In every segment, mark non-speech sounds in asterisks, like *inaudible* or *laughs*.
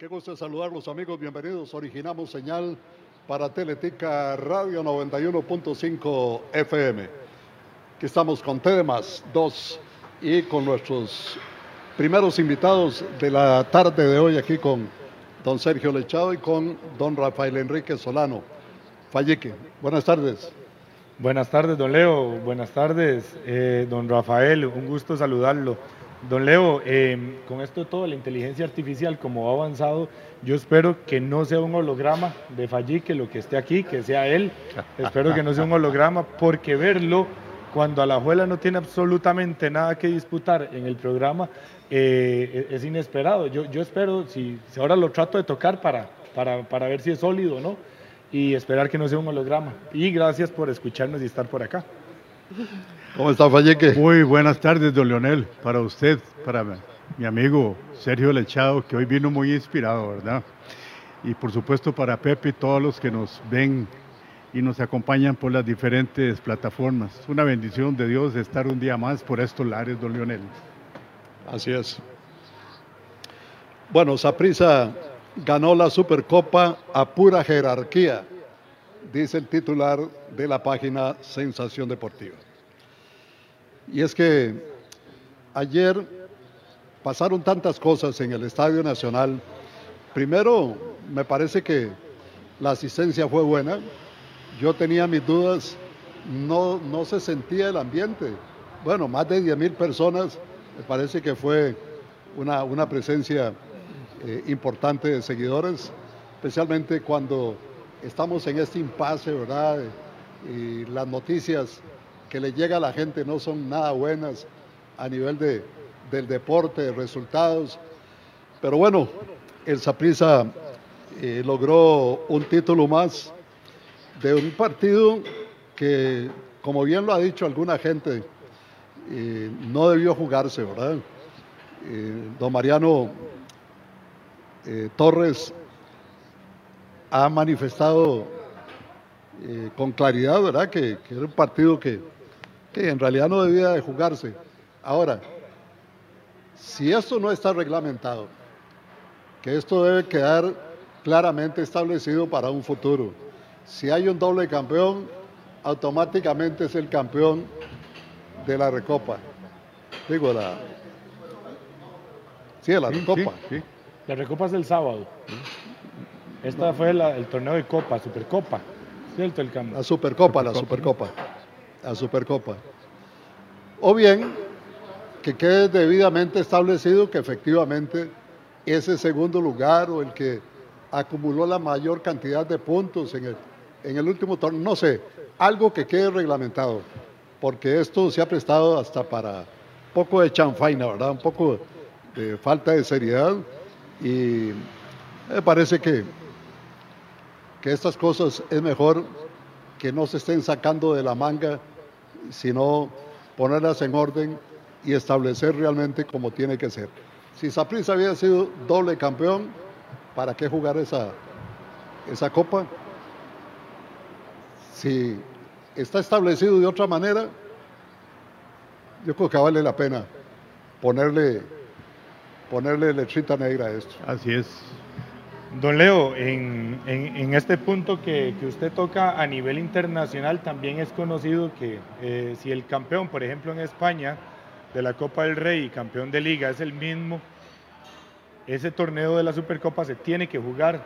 Qué gusto saludarlos amigos, bienvenidos. Originamos señal para Teletica Radio 91.5 FM. Aquí estamos con Tedemas 2 y con nuestros primeros invitados de la tarde de hoy aquí con don Sergio Lechado y con don Rafael Enrique Solano. Fallique, buenas tardes. Buenas tardes, don Leo. Buenas tardes, eh, don Rafael. Un gusto saludarlo. Don Leo, eh, con esto todo, la inteligencia artificial, como ha avanzado, yo espero que no sea un holograma de Fallique lo que esté aquí, que sea él. espero que no sea un holograma, porque verlo cuando Alajuela no tiene absolutamente nada que disputar en el programa eh, es inesperado. Yo, yo espero, si, ahora lo trato de tocar para, para, para ver si es sólido o no, y esperar que no sea un holograma. Y gracias por escucharnos y estar por acá. ¿Cómo está, Falleque? Muy buenas tardes, don Leonel, para usted, para mi amigo Sergio Lechado, que hoy vino muy inspirado, ¿verdad? Y por supuesto para Pepe y todos los que nos ven y nos acompañan por las diferentes plataformas. Una bendición de Dios estar un día más por estos lares, don Leonel. Así es. Bueno, Saprisa ganó la Supercopa a pura jerarquía, dice el titular de la página Sensación Deportiva. Y es que ayer pasaron tantas cosas en el Estadio Nacional. Primero, me parece que la asistencia fue buena. Yo tenía mis dudas, no, no se sentía el ambiente. Bueno, más de 10 mil personas, me parece que fue una, una presencia eh, importante de seguidores, especialmente cuando estamos en este impasse, ¿verdad? Y las noticias que le llega a la gente no son nada buenas a nivel de, del deporte, de resultados. Pero bueno, el Saprissa eh, logró un título más de un partido que, como bien lo ha dicho alguna gente, eh, no debió jugarse, ¿verdad? don Mariano eh, Torres ha manifestado eh, con claridad, ¿verdad?, que, era un partido que, en realidad no debía de jugarse. Ahora, si esto no está reglamentado, que esto debe quedar claramente establecido para un futuro. Si hay un doble campeón, automáticamente es el campeón de la Recopa. Digo, la... Sí, de la Recopa. La Recopa es el sábado. Esta fue el torneo de Copa, Supercopa. ¿Cierto? El la Supercopa, la Supercopa. La Supercopa. O bien que quede debidamente establecido que efectivamente ese segundo lugar o el que acumuló la mayor cantidad de puntos en el, en el último torneo, no sé, algo que quede reglamentado, porque esto se ha prestado hasta para un poco de chanfaina, ¿verdad? Un poco de falta de seriedad y me parece que, que estas cosas es mejor que no se estén sacando de la manga, sino ponerlas en orden y establecer realmente como tiene que ser. Si Saprissa había sido doble campeón, ¿para qué jugar esa, esa copa? Si está establecido de otra manera, yo creo que vale la pena ponerle ponerle letrita negra a esto. Así es. Don Leo, en, este punto que, usted toca a nivel internacional, también es conocido que eh, si el campeón, por ejemplo en España, de la Copa del Rey y campeón de liga es el mismo, ese torneo de la Supercopa se tiene que jugar.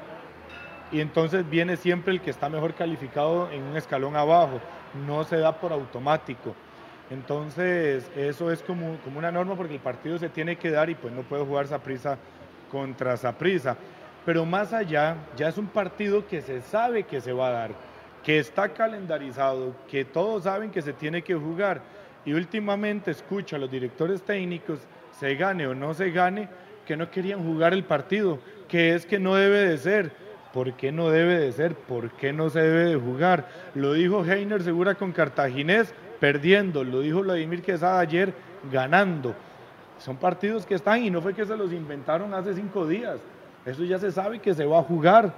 Y entonces viene siempre el que está mejor calificado en un escalón abajo, no se da por automático. Entonces, eso es como, una norma porque el partido se tiene que dar y pues no puede jugar Saprisa contra Saprisa. Pero más allá, ya es un partido que se sabe que se va a dar, que está calendarizado, que todos saben que se tiene que jugar. Y últimamente escucho a los directores técnicos, se gane o no se gane, que no querían jugar el partido, que es que no debe de ser. ¿Por qué no debe de ser? ¿Por qué no se debe de jugar? Lo dijo Heiner Segura con Cartaginés, perdiendo, lo dijo Vladimir Quesada ayer, ganando. Son partidos que están y no fue que se los inventaron hace cinco días. Eso ya se sabe que se va a jugar.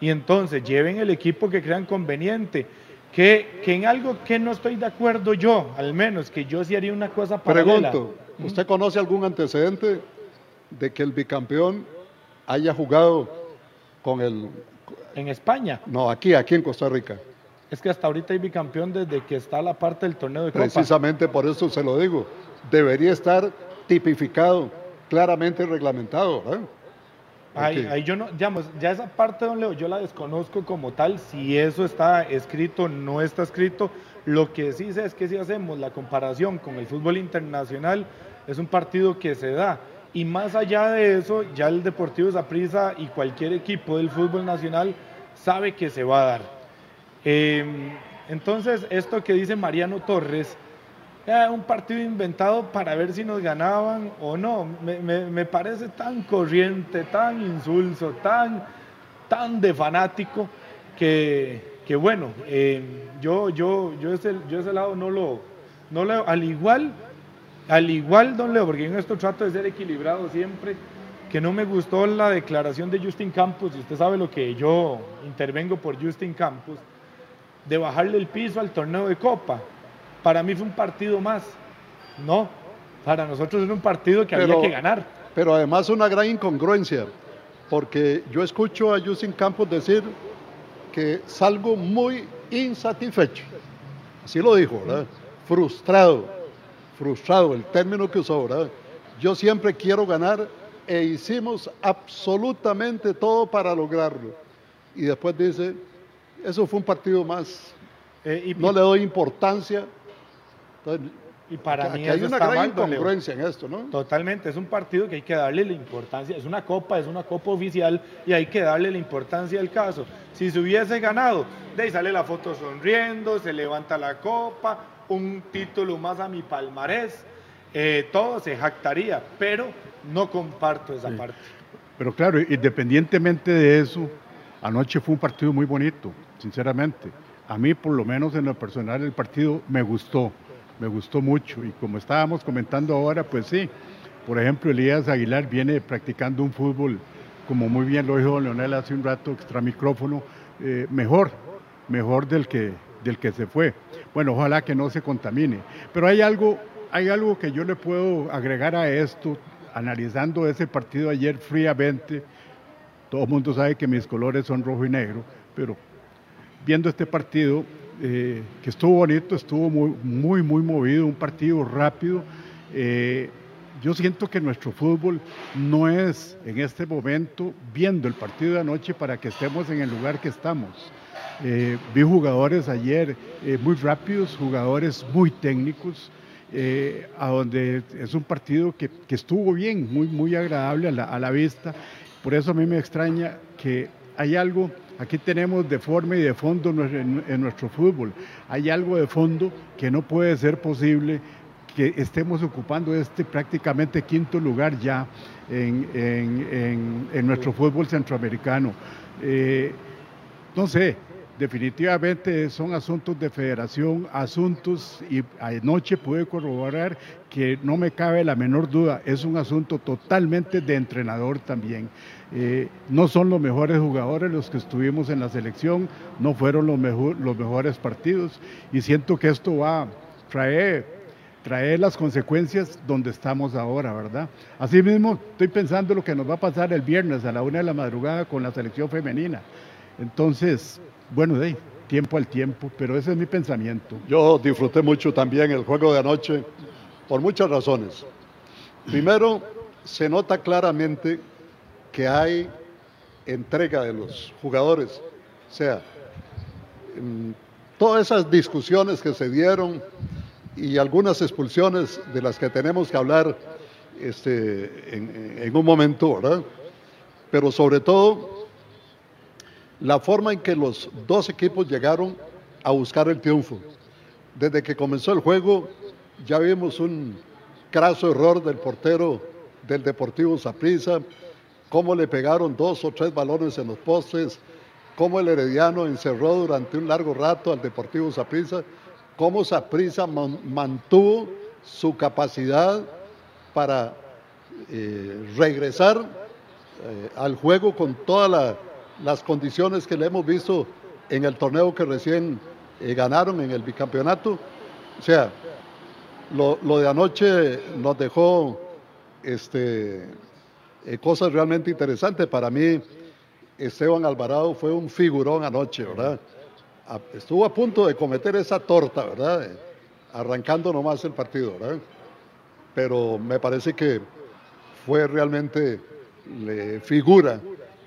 Y entonces lleven el equipo que crean conveniente. Que, que en algo que no estoy de acuerdo yo, al menos, que yo sí haría una cosa paralela. Pregunto, ¿usted conoce algún antecedente de que el bicampeón haya jugado con el... En España. No, aquí, aquí en Costa Rica. Es que hasta ahorita hay bicampeón desde que está la parte del torneo de Copa. Precisamente por eso se lo digo. Debería estar tipificado, claramente reglamentado. ¿eh? Ahí, yo no, digamos, ya esa parte, don Leo, yo la desconozco como tal, si eso está escrito, no está escrito. Lo que sí sé es que si hacemos la comparación con el fútbol internacional, es un partido que se da. Y más allá de eso, ya el Deportivo Zaprisa y cualquier equipo del fútbol nacional sabe que se va a dar. Em, entonces, esto que dice Mariano Torres, un partido inventado para ver si nos ganaban o no. Me, parece tan corriente, tan insulso, tan, tan de fanático que, bueno, em, yo, yo, yo, ese, yo ese lado no lo, no lo, al igual, al igual, don Leo, porque en esto trato de ser equilibrado siempre, que no me gustó la declaración de Justin Campos, y usted sabe lo que yo intervengo por Justin Campos, de bajarle el piso al torneo de Copa para mí fue un partido más. No, para nosotros es un partido que había que ganar. Pero además una gran incongruencia, porque yo escucho a Justin Campos decir que salgo muy insatisfecho. Así lo dijo, ¿verdad? Frustrado, frustrado, el término que usó, ¿verdad? Yo siempre quiero ganar e hicimos absolutamente todo para lograrlo. Y después dice, eso fue un partido más. Eh, no le doy importancia y para mí hay una gran incongruencia en esto, ¿no? Totalmente, es un partido que hay que darle la importancia, es una copa, es una copa oficial y hay que darle la importancia del caso. Si se hubiese ganado, de ahí sale la foto sonriendo, se levanta la copa, un título más a mi palmarés, eh, todo se jactaría, pero no comparto esa parte. Pero claro, independientemente de eso, anoche fue un partido muy bonito, sinceramente. A mí, por lo menos en lo personal, el partido me gustó me gustó mucho y como estábamos comentando ahora, pues sí, por ejemplo, Elías Aguilar viene practicando un fútbol, como muy bien lo dijo Leonel hace un rato, extra micrófono, eh, mejor, mejor del que, del que se fue. Bueno, ojalá que no se contamine. Pero hay algo, hay algo que yo le puedo agregar a esto, analizando ese partido ayer fríamente. Todo el mundo sabe que mis colores son rojo y negro, pero viendo este partido, eh, que estuvo bonito, estuvo muy, muy, muy movido, un partido rápido. Eh, yo siento que nuestro fútbol no es en este momento viendo el partido de anoche para que estemos en el lugar que estamos. Eh, vi jugadores ayer muy rápidos, jugadores muy técnicos, a donde es un partido que, que, estuvo bien, muy, muy agradable a la, a la vista. Por eso a mí me extraña que hay algo Aquí tenemos de forma y de fondo en nuestro fútbol. Hay algo de fondo que no puede ser posible que estemos ocupando este prácticamente quinto lugar ya en, nuestro fútbol centroamericano. Eh, no sé, definitivamente son asuntos de federación, asuntos, y anoche pude corroborar que no me cabe la menor duda, es un asunto totalmente de entrenador también. Eh, no son los mejores jugadores los que estuvimos en la selección, no fueron los, los mejores partidos, y siento que esto va a traer traer las consecuencias donde estamos ahora, ¿verdad? Asimismo, estoy pensando lo que nos va a pasar el viernes a la una de la madrugada con la selección femenina. Entonces, bueno, de tiempo al tiempo, pero ese es mi pensamiento. Yo disfruté mucho también el juego de anoche por muchas razones. Primero, se nota claramente que hay entrega de los jugadores. O sea, todas esas discusiones que se dieron y algunas expulsiones de las que tenemos que hablar este, en un momento, ¿verdad? Pero sobre todo la forma en que los dos equipos llegaron a buscar el triunfo. Desde que comenzó el juego ya vimos un craso error del portero del Deportivo Saprissa, cómo le pegaron dos o tres balones en los postes, cómo el Herediano encerró durante un largo rato al Deportivo Saprissa, cómo Saprissa mantuvo su capacidad para eh, regresar eh, al juego con toda la las condiciones que le hemos visto en el torneo que recién eh, ganaron en el bicampeonato. O sea, lo, de anoche nos dejó este, eh, cosas realmente interesantes. Para mí, Esteban Alvarado fue un figurón anoche, ¿verdad? estuvo a punto de cometer esa torta, ¿verdad? Arrancando nomás el partido, ¿verdad? Pero me parece que fue realmente figura,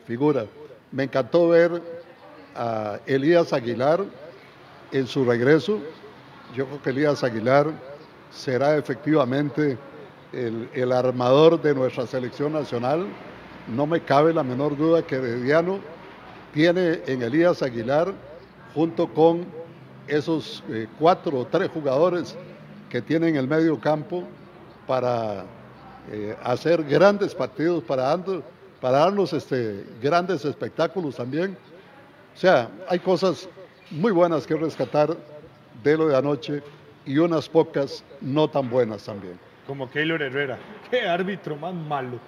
figura. Me encantó ver a Elías Aguilar en su regreso. Yo creo que Elías Aguilar será efectivamente el, armador de nuestra selección nacional no me cabe la menor duda que Herediano tiene en Elías Aguilar, junto con esos eh, cuatro o tres jugadores que tienen el medio campo, para eh, hacer grandes partidos, para, para darnos este, grandes espectáculos también. O sea, hay cosas muy buenas que rescatar de lo de anoche y unas pocas no tan buenas también. Como Keylor Herrera, *laughs* qué árbitro más malo.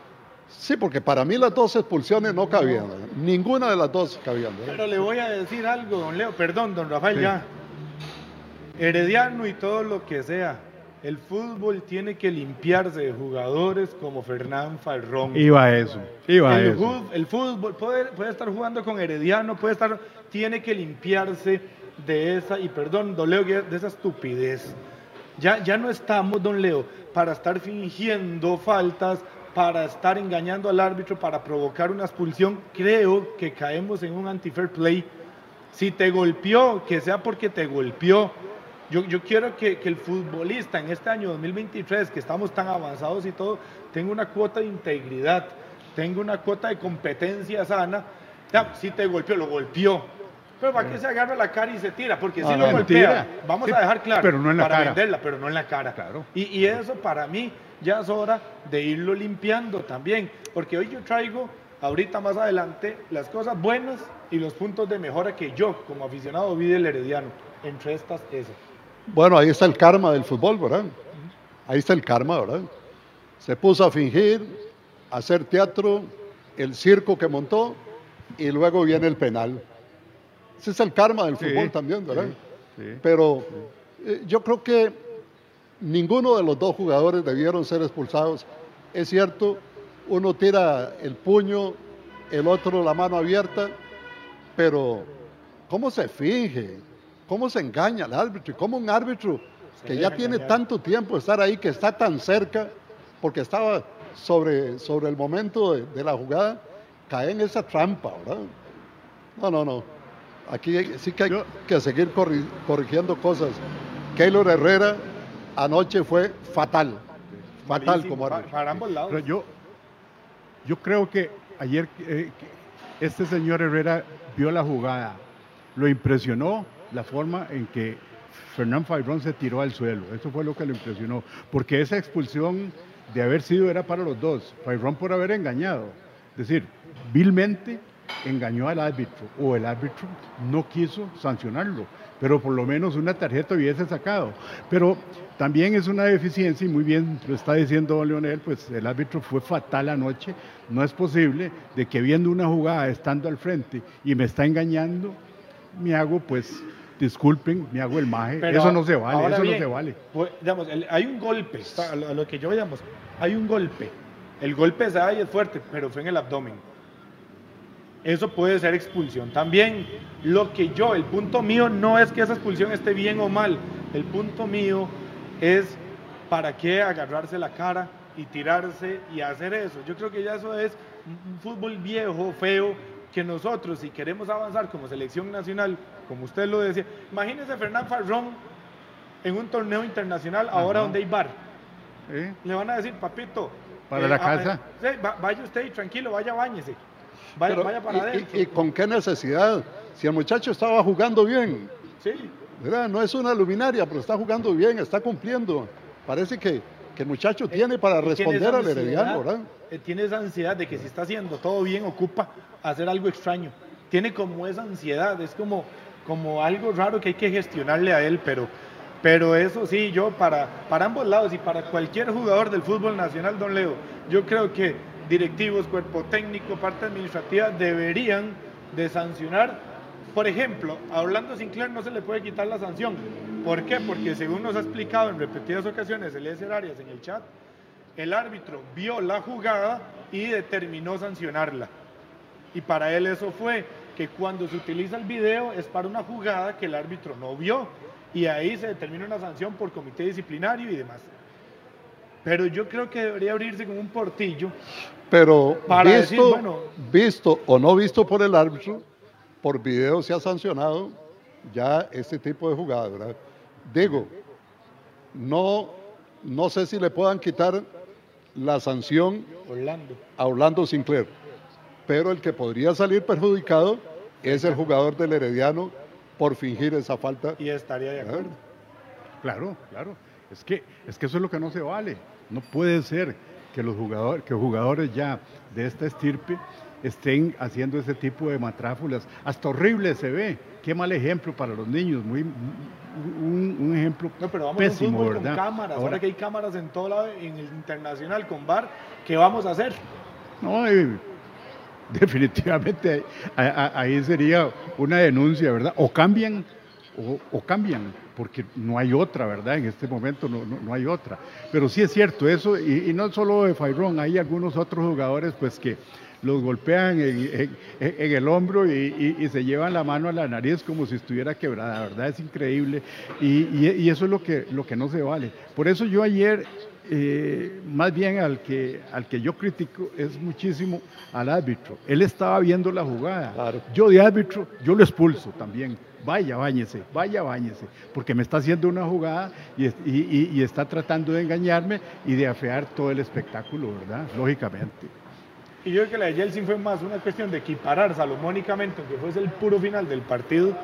Sí, porque para mí las dos expulsiones no cabían. Ninguna de las dos cabían. Pero le voy a decir algo, don Leo. Perdón, don Rafael, ya. Herediano y todo lo que sea. El fútbol tiene que limpiarse de jugadores como Fernán Farrón. Iba a eso, iba el, eso. el fútbol puede, puede, estar jugando con Herediano, puede estar, tiene que limpiarse de esa, y perdón, don Leo, de esa estupidez. Ya, ya no estamos, don Leo, para estar fingiendo faltas, para estar engañando al árbitro, para provocar una expulsión, creo que caemos en un anti-fair play. Si te golpeó, que sea porque te golpeó. Yo, yo quiero que, que, el futbolista en este año 2023, que estamos tan avanzados y todo, tenga una cuota de integridad, tenga una cuota de competencia sana. si te golpeó, lo golpeó. Pero para qué se agarra la cara y se tira, porque si lo golpea, vamos a dejar claro, pero no en la para cara. venderla, pero no en la cara. Claro. Y, y eso para mí ya es hora de irlo limpiando también, porque hoy yo traigo ahorita más adelante las cosas buenas y los puntos de mejora que yo como aficionado vi del Herediano, entre estas esas. Bueno, ahí está el karma del fútbol, ¿verdad? Ahí está el karma, ¿verdad? Se puso a fingir, a hacer teatro, el circo que montó y luego viene el penal. Ese es el karma del fútbol también, ¿verdad? Sí, sí, Pero eh, yo creo que Ninguno de los dos jugadores debieron ser expulsados. Es cierto, uno tira el puño, el otro la mano abierta, pero ¿cómo se finge? ¿Cómo se engaña al árbitro? ¿Y cómo un árbitro que ya tiene tanto tiempo de estar ahí, que está tan cerca, porque estaba sobre, sobre el momento de, de la jugada, cae en esa trampa, ¿verdad? No, no, no. Aquí sí que hay que seguir corrigiendo cosas. Keylor Herrera anoche fue fatal. Fatal como para, para, ambos lados. Pero yo, yo creo que ayer eh, este señor Herrera vio la jugada, lo impresionó la forma en que Fernán Fairón se tiró al suelo. Eso fue lo que lo impresionó. Porque esa expulsión de haber sido era para los dos. Fairón por haber engañado. Es decir, vilmente engañó al árbitro o el árbitro no quiso sancionarlo, pero por lo menos una tarjeta hubiese sacado. Pero también es una deficiencia y muy bien lo está diciendo don Leonel, pues el árbitro fue fatal anoche. No es posible de que viendo una jugada estando al frente y me está engañando, me hago pues disculpen, me hago el maje, eso no se vale, eso no se vale. Pues, digamos, hay un golpe, a lo que yo veamos, hay un golpe. El golpe se da y es fuerte, pero fue en el abdomen eso puede ser expulsión. También lo que yo, el punto mío no es que esa expulsión esté bien o mal, el punto mío es para qué agarrarse la cara y tirarse y hacer eso. Yo creo que ya eso es un fútbol viejo, feo, que nosotros si queremos avanzar como selección nacional, como usted lo decía, imagínese Fernán Farrón en un torneo internacional ahora donde hay bar. Le van a decir, papito, para la eh, casa. vaya usted y tranquilo, vaya, bañese. Vaya, vaya para adentro. Y, con qué necesidad? Si el muchacho estaba jugando bien. Sí. ¿verdad? No es una luminaria, pero está jugando bien, está cumpliendo. Parece que, que el muchacho tiene para responder al herediano, ¿verdad? Eh, tiene esa ansiedad de que si está haciendo todo bien, ocupa hacer algo extraño. Tiene como esa ansiedad, es como, como algo raro que hay que gestionarle a él, pero, pero eso sí, yo para, para ambos lados y para cualquier jugador del fútbol nacional, don Leo, yo creo que directivos, cuerpo técnico, parte administrativa deberían de sancionar. Por ejemplo, a Orlando Sinclair no se le puede quitar la sanción. ¿Por qué? Porque según nos ha explicado en repetidas ocasiones Eliezer Arias en el chat, el árbitro vio la jugada y determinó sancionarla. Y para él eso fue que cuando se utiliza el video es para una jugada que el árbitro no vio y ahí se determina una sanción por comité disciplinario y demás. Pero yo creo que debería abrirse como un portillo. Pero para visto, visto o no visto por el árbitro, por video se ha sancionado ya este tipo de jugada, ¿verdad? Digo, no, no sé si le puedan quitar la sanción a Orlando Sinclair, pero el que podría salir perjudicado es el jugador del Herediano por fingir esa falta. Y estaría de acuerdo. Claro, claro. Es que, es que eso es lo que no se vale. No puede ser que los jugadores, que jugadores ya de esta estirpe estén haciendo ese tipo de matráfulas. Hasta horrible se ve. Qué mal ejemplo para los niños. Muy, un, ejemplo no, pero vamos pésimo, Con cámaras. Ahora, que hay cámaras en todo lado, en el internacional con bar, ¿qué vamos a hacer? No, *laughs* definitivamente ahí sería una denuncia, ¿verdad? O cambian, o, cambian, porque no hay otra, ¿verdad? En este momento no, no, hay otra. Pero sí es cierto eso, y, no solo de Fairón, hay algunos otros jugadores pues que los golpean en, el hombro y, se llevan la mano a la nariz como si estuviera quebrada, ¿verdad? Es increíble y, eso es lo que, lo que no se vale. Por eso yo ayer eh, más bien al que, al que yo critico es muchísimo al árbitro. Él estaba viendo la jugada. Yo de árbitro, yo lo expulso también. Vaya, báñese, vaya, báñese, porque me está haciendo una jugada y, y, está tratando de engañarme y de afear todo el espectáculo, ¿verdad? Lógicamente. Y yo creo que la de Yeltsin fue más una cuestión de equiparar salomónicamente, aunque fuese el puro final del partido,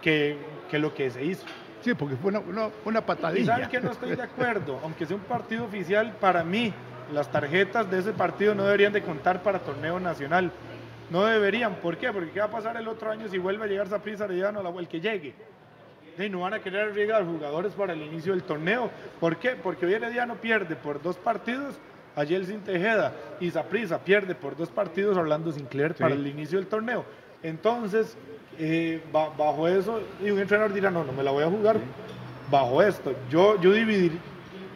que, que lo que se hizo. Sí, porque fue una, una, patadilla. Y saben que no estoy de acuerdo, aunque sea un partido oficial, para mí las tarjetas de ese partido no deberían de contar para torneo nacional. No deberían, ¿por qué? Porque ¿qué va a pasar el otro año si vuelve a llegar Zaprisa Arellano, el que llegue? Y no van a querer arriesgar jugadores para el inicio del torneo. ¿Por qué? Porque hoy Herediano pierde por dos partidos a Yeltsin Tejeda y Zaprisa pierde por dos partidos a Orlando Sinclair para el inicio del torneo. Entonces, eh, bajo eso, y un entrenador dirá, no, no me la voy a jugar bajo esto. Yo, yo dividir,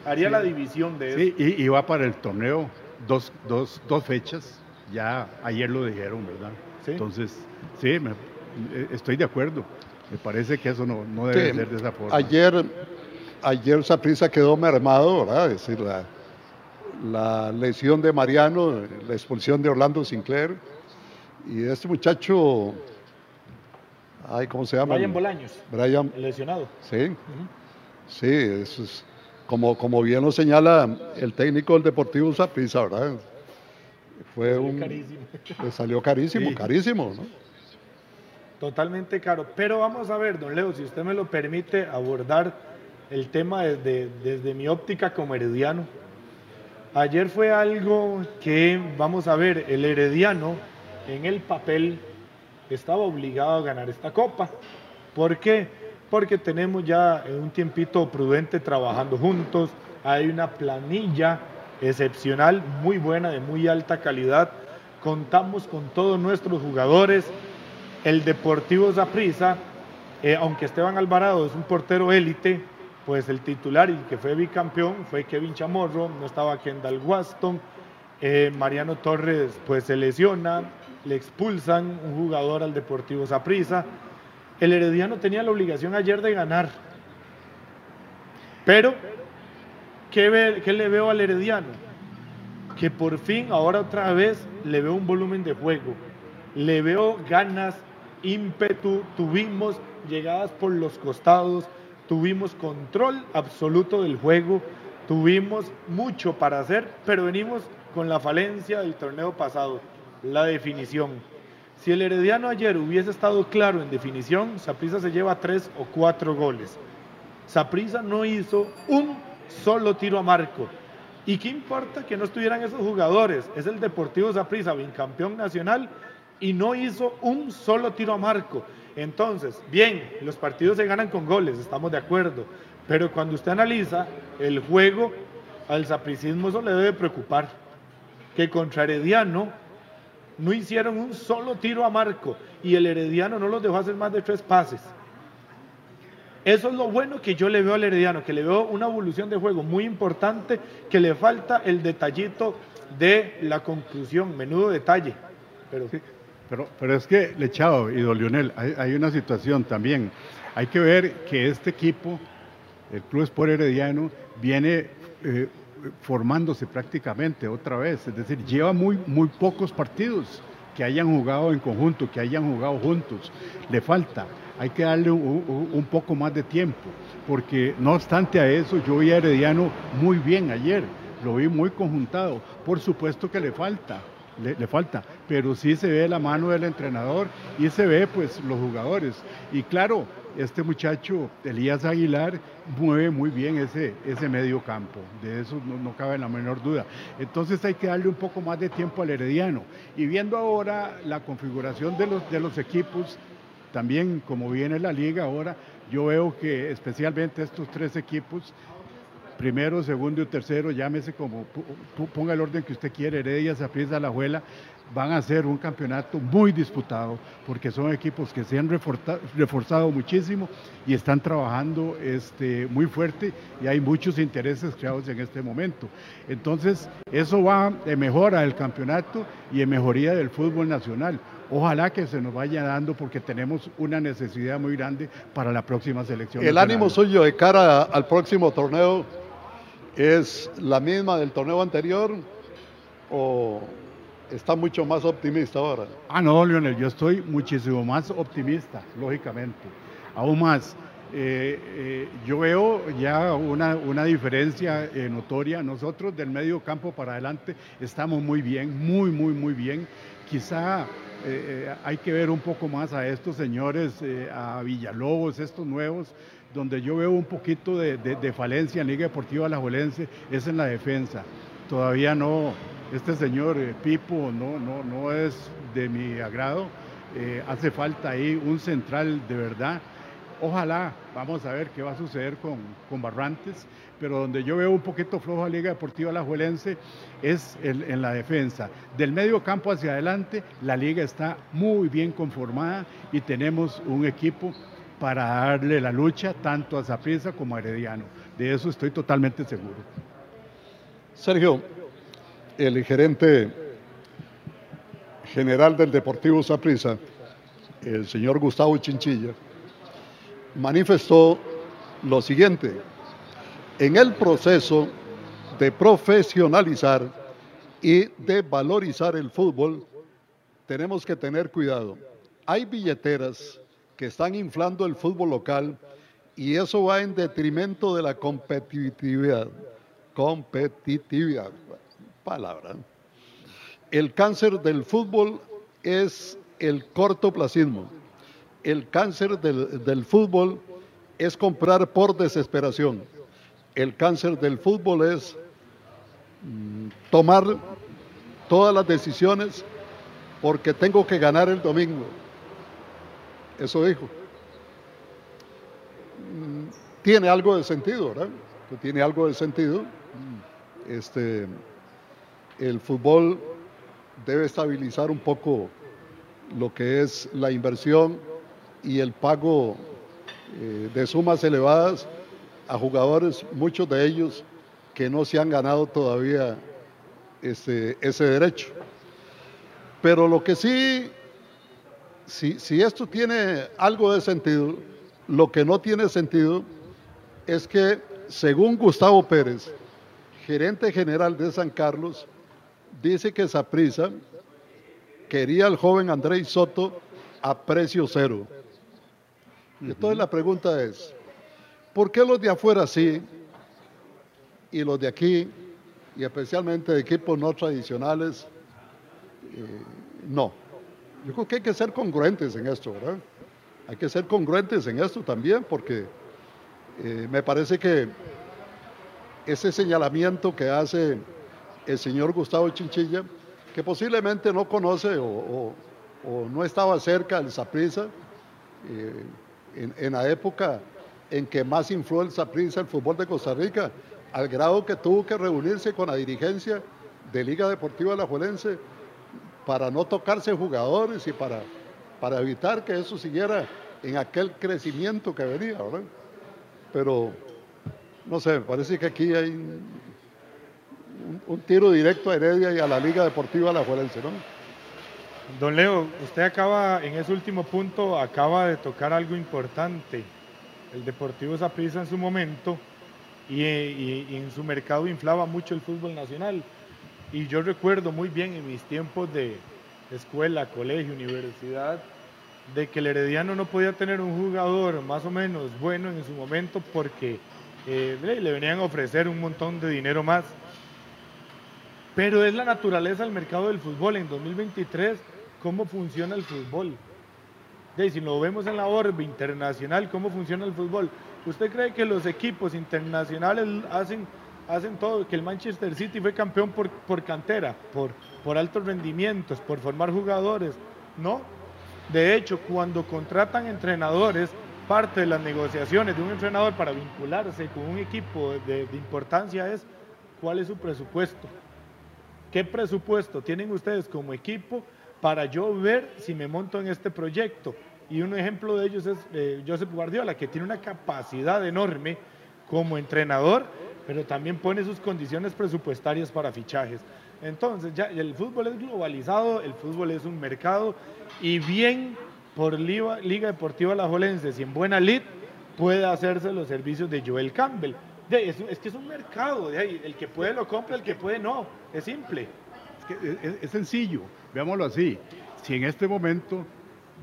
haría la división de sí, eso. Y, va para el torneo dos, dos, dos fechas, ya ayer lo dijeron, ¿verdad? Entonces, sí, eh, estoy de acuerdo. Me parece que eso no, no debe ser de esa forma. Ayer, ayer Saprisa quedó mermado, ¿verdad? Es decir, la, la lesión de Mariano, la expulsión de Orlando Sinclair, y este muchacho Ay, ¿cómo se llama? Brian Bolaños. Brian. lesionado. Sí. Sí, eso es, como, como bien lo señala el técnico del Deportivo Zaprisa, ¿verdad? Fue salió un. Carísimo. Le salió carísimo, *laughs* carísimo, ¿no? Totalmente caro. Pero vamos a ver, don Leo, si usted me lo permite abordar el tema desde, desde mi óptica como herediano. Ayer fue algo que, vamos a ver, el herediano en el papel estaba obligado a ganar esta copa. ¿Por qué? Porque tenemos ya un tiempito prudente trabajando juntos, hay una planilla excepcional, muy buena, de muy alta calidad, contamos con todos nuestros jugadores, el Deportivo Zaprisa, eh, aunque Esteban Alvarado es un portero élite, pues el titular y que fue bicampeón fue Kevin Chamorro, no estaba Kendall Waston, eh, Mariano Torres pues se lesiona, le expulsan un jugador al Deportivo Saprissa. El Herediano tenía la obligación ayer de ganar. Pero, ¿qué, le veo al Herediano? Que por fin, ahora otra vez, le veo un volumen de juego. Le veo ganas, ímpetu, tuvimos llegadas por los costados, tuvimos control absoluto del juego, tuvimos mucho para hacer, pero venimos con la falencia del torneo pasado la definición. Si el Herediano ayer hubiese estado claro en definición, Saprisa se lleva tres o cuatro goles. Saprisa no hizo un solo tiro a marco. ¿Y qué importa que no estuvieran esos jugadores? Es el Deportivo Saprisa, campeón nacional, y no hizo un solo tiro a marco. Entonces, bien, los partidos se ganan con goles, estamos de acuerdo. Pero cuando usted analiza el juego, al sapricismo eso le debe preocupar. Que contra Herediano no hicieron un solo tiro a marco y el Herediano no los dejó hacer más de tres pases. Eso es lo bueno que yo le veo al Herediano, que le veo una evolución de juego muy importante, que le falta el detallito de la conclusión, menudo detalle. Pero, pero, pero es que, Lechado y Don Lionel, hay, una situación también. Hay que ver que este equipo, el Club Sport Herediano, viene eh, formándose prácticamente otra vez. Es decir, lleva muy, muy pocos partidos que hayan jugado en conjunto, que hayan jugado juntos. Le falta, hay que darle un, poco más de tiempo, porque no obstante a eso, yo vi a Herediano muy bien ayer, lo vi muy conjuntado. Por supuesto que le falta, le, le, falta, pero sí se ve la mano del entrenador y se ve pues los jugadores. Y claro, este muchacho, Elías Aguilar, mueve muy bien ese, ese medio campo, de eso no, cabe la menor duda. Entonces hay que darle un poco más de tiempo al Herediano. Y viendo ahora la configuración de los, de los equipos, también como viene la liga ahora, yo veo que especialmente estos tres equipos primero, segundo y tercero, llámese como ponga el orden que usted quiere, Heredia, Zapriza, La Juela, van a ser un campeonato muy disputado porque son equipos que se han reforzado muchísimo y están trabajando este, muy fuerte y hay muchos intereses creados en este momento. Entonces, eso va en mejora del campeonato y en mejoría del fútbol nacional. Ojalá que se nos vaya dando porque tenemos una necesidad muy grande para la próxima selección. El ánimo suyo de cara al próximo torneo es la misma del torneo anterior o está mucho más optimista ahora. Ah, no, Lionel, yo estoy muchísimo más optimista, lógicamente. Aún más, eh, eh, yo veo ya una, una diferencia eh, notoria. Nosotros del medio campo para adelante estamos muy bien, muy, muy, muy bien. Quizá hay que ver un poco más a estos señores, a Villalobos, estos nuevos, donde yo veo un poquito de, de, falencia en Liga Deportiva Alajuelense, es en la defensa. Todavía no, este señor eh, Pipo no, no, no es de mi agrado. Eh, hace falta ahí un central de verdad. Ojalá, vamos a ver qué va a suceder con, con Barrantes, pero donde yo veo un poquito flojo a Liga Deportiva Alajuelense es en la defensa. Del medio campo hacia adelante, la liga está muy bien conformada y tenemos un equipo para darle la lucha tanto a Zaprisa como a Herediano. De eso estoy totalmente seguro. Sergio, el gerente general del Deportivo Saprissa, el señor Gustavo Chinchilla, manifestó lo siguiente. En el proceso de profesionalizar y de valorizar el fútbol, tenemos que tener cuidado. Hay billeteras que están inflando el fútbol local y eso va en detrimento de la competitividad. Competitividad palabra. El cáncer del fútbol es el cortoplasismo. El cáncer del, fútbol es comprar por desesperación. El cáncer del fútbol es mm, tomar todas las decisiones porque tengo que ganar el domingo. Eso dijo. Mm, tiene algo de sentido, ¿verdad? Tiene algo de sentido. Este, el fútbol debe estabilizar un poco lo que es la inversión y el pago eh, de sumas elevadas a jugadores, muchos de ellos que no se han ganado todavía ese, ese derecho. Pero lo que sí, si esto tiene algo de sentido, lo que no tiene sentido es que, según Gustavo Pérez, gerente general de San Carlos, dice que Saprisa quería al joven Andrés Soto a precio cero. Entonces la pregunta es, ¿por qué los de afuera sí y los de aquí, y especialmente de equipos no tradicionales, eh, no? Yo creo que hay que ser congruentes en esto, ¿verdad? Hay que ser congruentes en esto también, porque eh, me parece que ese señalamiento que hace el señor Gustavo Chinchilla, que posiblemente no conoce o, no estaba cerca del Saprissa eh, en, la época en que más influyó el Saprissa el fútbol de Costa Rica, al grado que tuvo que reunirse con la dirigencia de Liga Deportiva Alajuelense para no tocarse jugadores y para, para evitar que eso siguiera en aquel crecimiento que venía. pero no sé, parece que aquí hay un, tiro directo a Heredia y a la Liga Deportiva Alajuelense, ¿no? Don Leo, usted acaba, en ese último punto, acaba de tocar algo importante. El Deportivo Saprissa en su momento y, en su mercado inflaba mucho el fútbol nacional. Y yo recuerdo muy bien en mis tiempos de escuela, colegio, universidad, de que el Herediano no podía tener un jugador más o menos bueno en su momento porque eh, le venían a ofrecer un montón de dinero más. Pero es la naturaleza del mercado del fútbol. En 2023, ¿cómo funciona el fútbol? De, si lo vemos en la orbe internacional, ¿cómo funciona el fútbol? ¿Usted cree que los equipos internacionales hacen, hacen todo? Que el Manchester City fue campeón por, por cantera, por, por altos rendimientos, por formar jugadores. No. De hecho, cuando contratan entrenadores, parte de las negociaciones de un entrenador para vincularse con un equipo de, importancia es cuál es su presupuesto. ¿Qué presupuesto tienen ustedes como equipo para yo ver si me monto en este proyecto? Y un ejemplo de ellos es eh, Josep Guardiola, que tiene una capacidad enorme como entrenador, pero también pone sus condiciones presupuestarias para fichajes. Entonces, el fútbol es globalizado, el fútbol es un mercado y bien por Liga, Deportiva Alajuelense, si en buena lid puede hacerse los servicios de Joel Campbell. Es, que es un mercado, de el que puede lo compra, el que puede no, es simple. Es, sencillo, veámoslo así. Si en este momento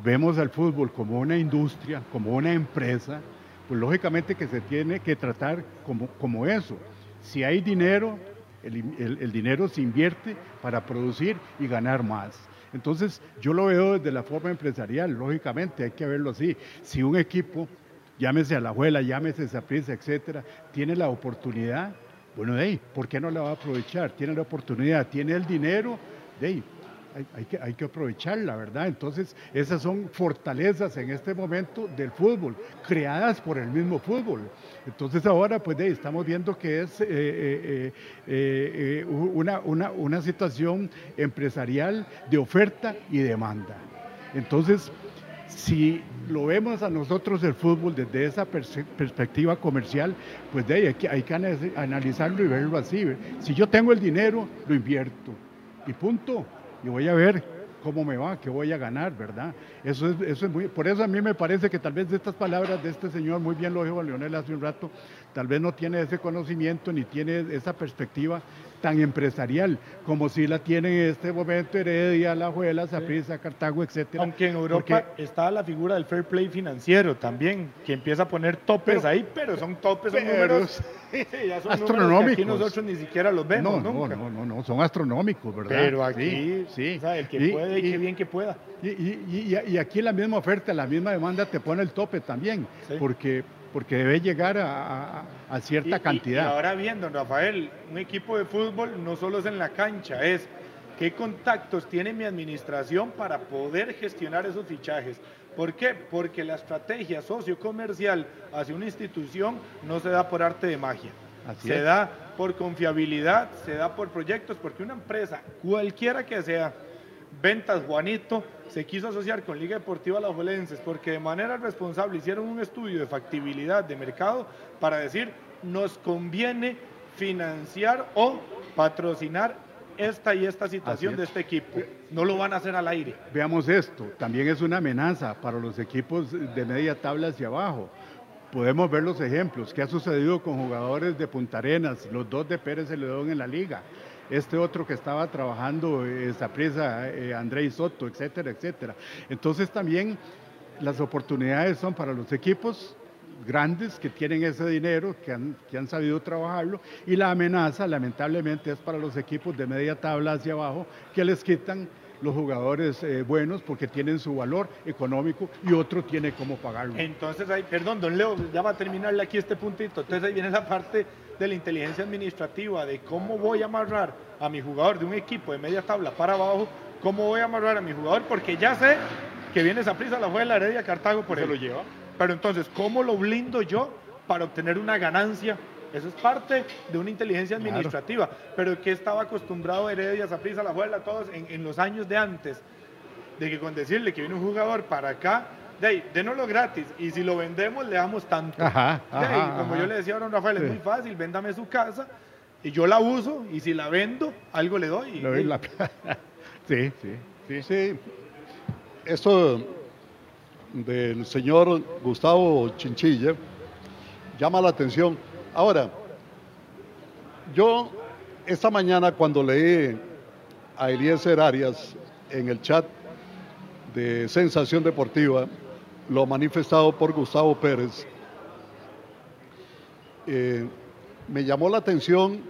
vemos al fútbol como una industria, como una empresa, pues lógicamente que se tiene que tratar como, como eso. Si hay dinero, el, dinero se invierte para producir y ganar más. Entonces, yo lo veo desde la forma empresarial, lógicamente, hay que verlo así. Si un equipo, llámese a la abuela, llámese a prisa, etcétera, tiene la oportunidad, bueno, de ahí, ¿por qué no la va a aprovechar? Tiene la oportunidad, tiene el dinero, de ahí, hay, que, hay que aprovecharla, ¿verdad? Entonces, esas son fortalezas en este momento del fútbol, creadas por el mismo fútbol. Entonces ahora, pues estamos viendo que es eh, eh, eh, una, una, una situación empresarial de oferta y demanda. Entonces, si lo vemos a nosotros el fútbol desde esa perspectiva comercial, pues de ahí hay que, analizarlo y verlo así. Si yo tengo el dinero, lo invierto. Y punto y voy a ver cómo me va, qué voy a ganar, ¿verdad? Eso es, eso es muy, por eso a mí me parece que tal vez de estas palabras de este señor, muy bien lo dijo Leonel hace un rato, tal vez no tiene ese conocimiento ni tiene esa perspectiva tan empresarial como si la tiene en este momento Heredia, La Juela, Saprissa, Cartago, etcétera. Aunque en Europa está la figura del fair play financiero también, que empieza a poner topes ahí, pero son topes, son números *laughs* astronómicos. aquí nosotros ni siquiera los vemos. No, no, no, no, son astronómicos, ¿verdad? Pero aquí, sí, el que puede y, qué bien que pueda. Y, y, aquí la misma oferta, la misma demanda te pone el tope también, porque porque debe llegar a, cierta cantidad. Y, ahora viendo, Rafael, un equipo de fútbol no solo es en la cancha, es qué contactos tiene mi administración para poder gestionar esos fichajes. ¿Por qué? Porque la estrategia sociocomercial hacia una institución no se da por arte de magia. se da por confiabilidad, se da por proyectos, porque una empresa, cualquiera que sea, Ventas Juanito, se quiso asociar con Liga Deportiva Las Jolenses porque de manera responsable hicieron un estudio de factibilidad de mercado para decir nos conviene financiar o patrocinar esta y esta situación de este equipo. No lo van a hacer al aire. Veamos esto, también es una amenaza para los equipos de media tabla hacia abajo. Podemos ver los ejemplos que ha sucedido con jugadores de Punta Arenas, los dos de Pérez Celedón en la liga este otro que estaba trabajando, esa presa, eh, Andrés Soto, etcétera, etcétera. Entonces también las oportunidades son para los equipos grandes que tienen ese dinero, que han, que han sabido trabajarlo, y la amenaza lamentablemente es para los equipos de media tabla hacia abajo, que les quitan los jugadores eh, buenos porque tienen su valor económico y otro tiene cómo pagarlo. Entonces, ahí, perdón, don Leo, ya va a terminarle aquí este puntito. Entonces ahí viene la parte de la inteligencia administrativa, de cómo voy a amarrar a mi jugador de un equipo de media tabla para abajo, cómo voy a amarrar a mi jugador, porque ya sé que viene esa prisa, la fue la Heredia Cartago, por eso lo lleva. Pero entonces, ¿cómo lo blindo yo para obtener una ganancia eso es parte de una inteligencia administrativa. Pero que estaba acostumbrado Heredia, Zaprisa, la Juela, todos en, en, los años de antes, de que con decirle que viene un jugador para acá, de denoslo gratis y si lo vendemos le damos tanto. Ajá, De ahí, ajá, como ajá. yo le decía a don Rafael, es Sí. muy fácil, véndame su casa y yo la uso y si la vendo, algo le doy. Le doy la- *laughs* sí, sí, sí. Sí, esto del señor Gustavo Chinchilla llama la atención. Ahora, yo esta mañana cuando leí a Eliezer Arias en el chat de Sensación Deportiva, lo manifestado por Gustavo Pérez, eh, me llamó la atención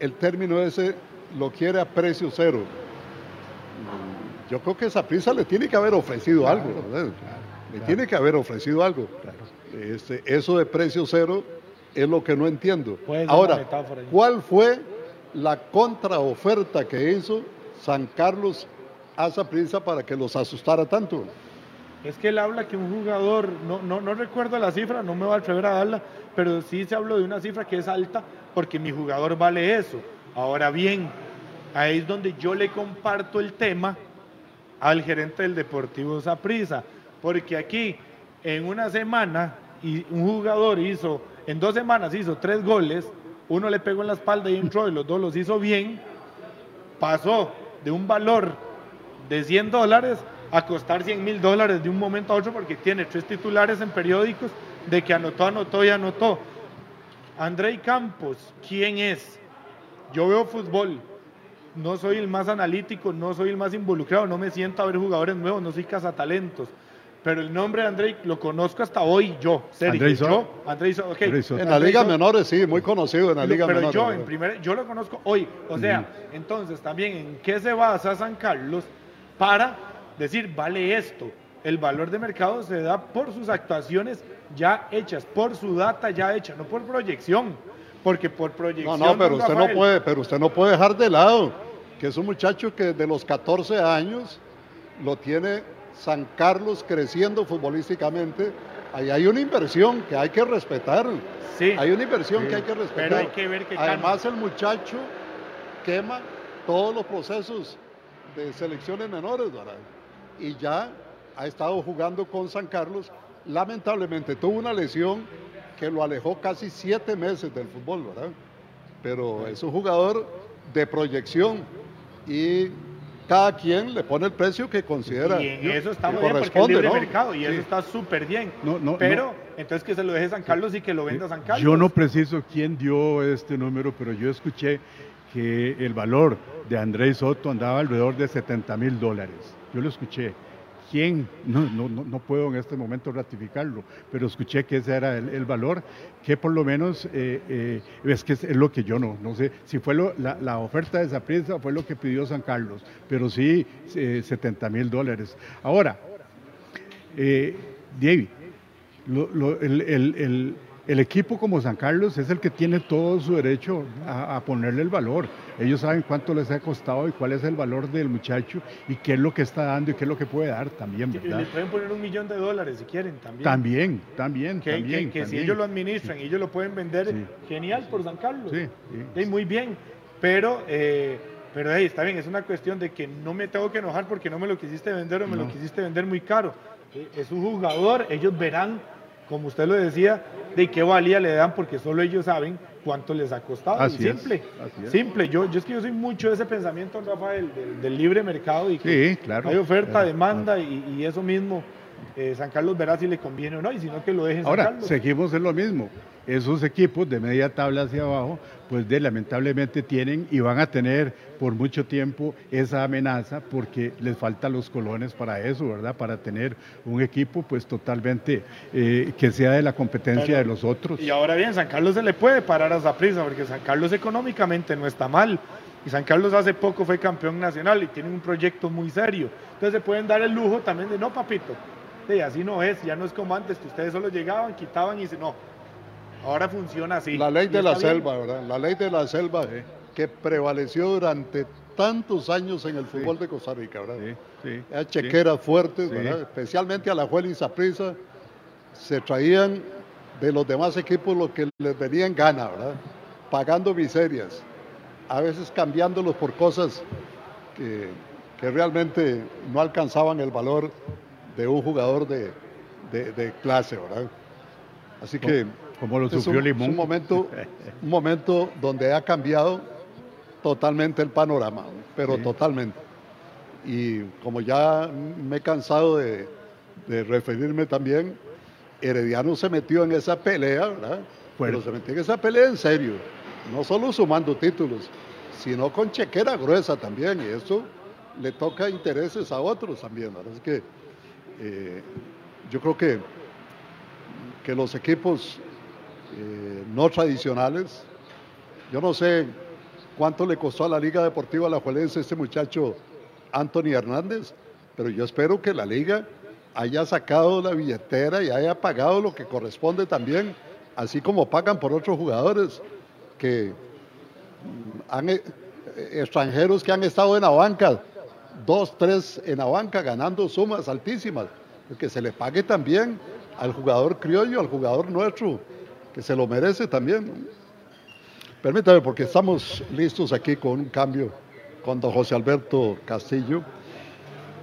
el término ese, lo quiere a precio cero. Yo creo que esa prisa le tiene que haber ofrecido algo, le tiene que haber ofrecido algo. Este, eso de precio cero es lo que no entiendo. Ahora. ¿cuál fue la contraoferta que hizo San Carlos a esa prisa para que los asustara tanto? Es que él habla que un jugador, no, no, no recuerdo la cifra, no me voy a atrever a darla, pero sí se habló de una cifra que es alta porque mi jugador vale eso. Ahora bien, ahí es donde yo le comparto el tema al gerente del Deportivo Saprissa, porque aquí en una semana y un jugador hizo, en dos semanas hizo tres goles, uno le pegó en la espalda y entró y los dos los hizo bien, pasó de un valor de 100 dólares a costar 100 mil dólares de un momento a otro porque tiene tres titulares en periódicos de que anotó, anotó y anotó. Andrei Campos, ¿quién es? Yo veo fútbol, no soy el más analítico, no soy el más involucrado, no me siento a ver jugadores nuevos, no soy cazatalentos. Pero el nombre de Andrei lo conozco hasta hoy yo, Sergio. Andrei Soto. Yo, Andrei Soto, ok. Andrei Soto. En la Liga Soto. Menores, sí, muy conocido en la Liga Pero Menores. yo, en ¿verdad? primer, yo lo conozco hoy. O sea, entonces también en qué se basa San Carlos para decir, vale esto. El valor de mercado se da por sus actuaciones ya hechas, por su data ya hecha, no por proyección. Porque por No, proyección. no, pero don usted no puede, pero usted no puede dejar de lado que es un muchacho que desde los 14 años lo tiene San Carlos creciendo futbolísticamente. Ahí hay una inversión que hay que respetar. Sí. Hay una inversión que hay que respetar. Pero hay que ver que Además, el muchacho quema todos los procesos de selecciones menores, ¿verdad? Y ya ha estado jugando con San Carlos. Lamentablemente tuvo una lesión que lo alejó casi siete meses del fútbol, ¿verdad? Pero es un jugador de proyección y cada quien le pone el precio que considera. Y en eso está muy bien porque es libre ¿no? mercado y Sí. eso está súper bien. No, no, pero entonces que se lo deje San Carlos y que lo venda San Carlos. Yo no preciso quién dio este número, pero yo escuché que el valor de Andrés Soto andaba alrededor de 70 mil dólares. Yo lo escuché. ¿Quién? No, no, no, puedo en este momento ratificarlo, pero escuché que ese era el, el valor, que por lo menos eh, eh, es que es, lo que yo no, no sé si fue la, la oferta de esa prisa fue lo que pidió San Carlos, pero sí eh, 70 mil dólares. Ahora, eh, David, el- el equipo como San Carlos es el que tiene todo su derecho a, a ponerle el valor. Ellos saben cuánto les ha costado y cuál es el valor del muchacho y qué es lo que está dando y qué es lo que puede dar también, Y ¿verdad? le pueden poner un millón de dólares si quieren también. También, también, que, también. que si también. ellos lo administran y ellos lo pueden vender, Sí. genial por San Carlos. Sí, sí. Sí, muy bien. Pero, eh, pero hey, está bien, es una cuestión de que no me tengo que enojar porque no me lo quisiste vender o me lo quisiste vender muy caro. Eh, Es un jugador, ellos verán, como usted lo decía, de qué valía le dan porque solo ellos saben cuánto les ha costado. Y Así es, simple, así es. simple. Yo, yo es que yo soy mucho de ese pensamiento, Rafael, del, del libre mercado y que Sí, claro. hay oferta, Claro, demanda y, y eso mismo. Eh, San Carlos verá si le conviene o no, y si no que lo dejen San Ahora, Carlos. seguimos en lo mismo. Esos equipos de media tabla hacia abajo, pues de, lamentablemente tienen y van a tener por mucho tiempo esa amenaza porque les faltan los colones para eso, ¿verdad? Para tener un equipo pues totalmente eh, que sea de la competencia Pero- de los otros. Y ahora bien, San Carlos se le puede parar a Zaprisa porque San Carlos económicamente no está mal. Y San Carlos hace poco fue campeón nacional y tiene un proyecto muy serio. Entonces se pueden dar el lujo también de, no, papito, sí, así no es, ya no es como antes, que ustedes solo llegaban, quitaban y se no. Ahora funciona así. La ley Y de la bien. selva, ¿verdad? La ley de la selva que prevaleció durante tantos años en el fútbol de Costa Rica, ¿verdad? Sí, chequeras fuertes. ¿verdad? Especialmente a la Juela y Saprissa se traían de los demás equipos lo que les venía en gana, ¿verdad? Pagando miserias, a veces cambiándolos por cosas que, que realmente no alcanzaban el valor de un jugador de, de, clase, ¿verdad? Así que como lo sufrió es un, momento, un momento donde ha cambiado totalmente el panorama, pero totalmente. Y como ya me he cansado de, de, referirme también, Herediano se metió en esa pelea, ¿verdad? Pero se metió en esa pelea en serio, no solo sumando títulos, sino con chequera gruesa también, y eso le toca intereses a otros también. ¿verdad? Así que eh, yo creo que, que los equipos eh, no tradicionales, yo no sé cuánto le costó a la Liga Deportiva Alajuelense este muchacho Anthony Hernández, pero yo espero que la liga haya sacado la billetera y haya pagado lo que corresponde también, así como pagan por otros jugadores que han, eh, extranjeros que han estado en la banca, dos, tres en la banca ganando sumas altísimas, que se le pague también al jugador criollo, al jugador nuestro, que se lo merece también. Permítame, porque estamos listos aquí con un cambio con don José Alberto Castillo.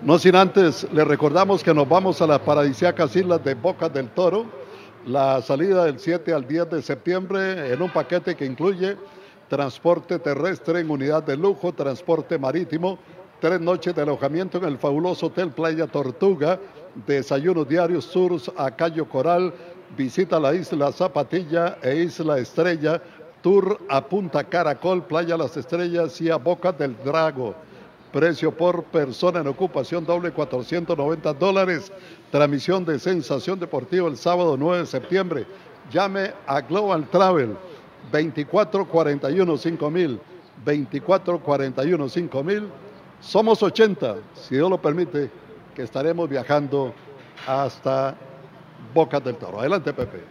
No sin antes, le recordamos que nos vamos a las paradisíacas islas de Boca del Toro, la salida del 7 al 10 de septiembre en un paquete que incluye transporte terrestre en unidad de lujo, transporte marítimo, tres noches de alojamiento en el fabuloso Hotel Playa Tortuga, desayunos diarios, tours a Cayo Coral, visita la isla Zapatilla e Isla Estrella, tour a Punta Caracol, Playa Las Estrellas y a Boca del Drago. Precio por persona en ocupación doble 490 dólares. Transmisión de Sensación Deportiva el sábado 9 de septiembre. Llame a Global Travel 2441 5000. 2441 5000. Somos 80, si Dios lo permite, que estaremos viajando hasta Boca del Toro. Adelante, Pepe.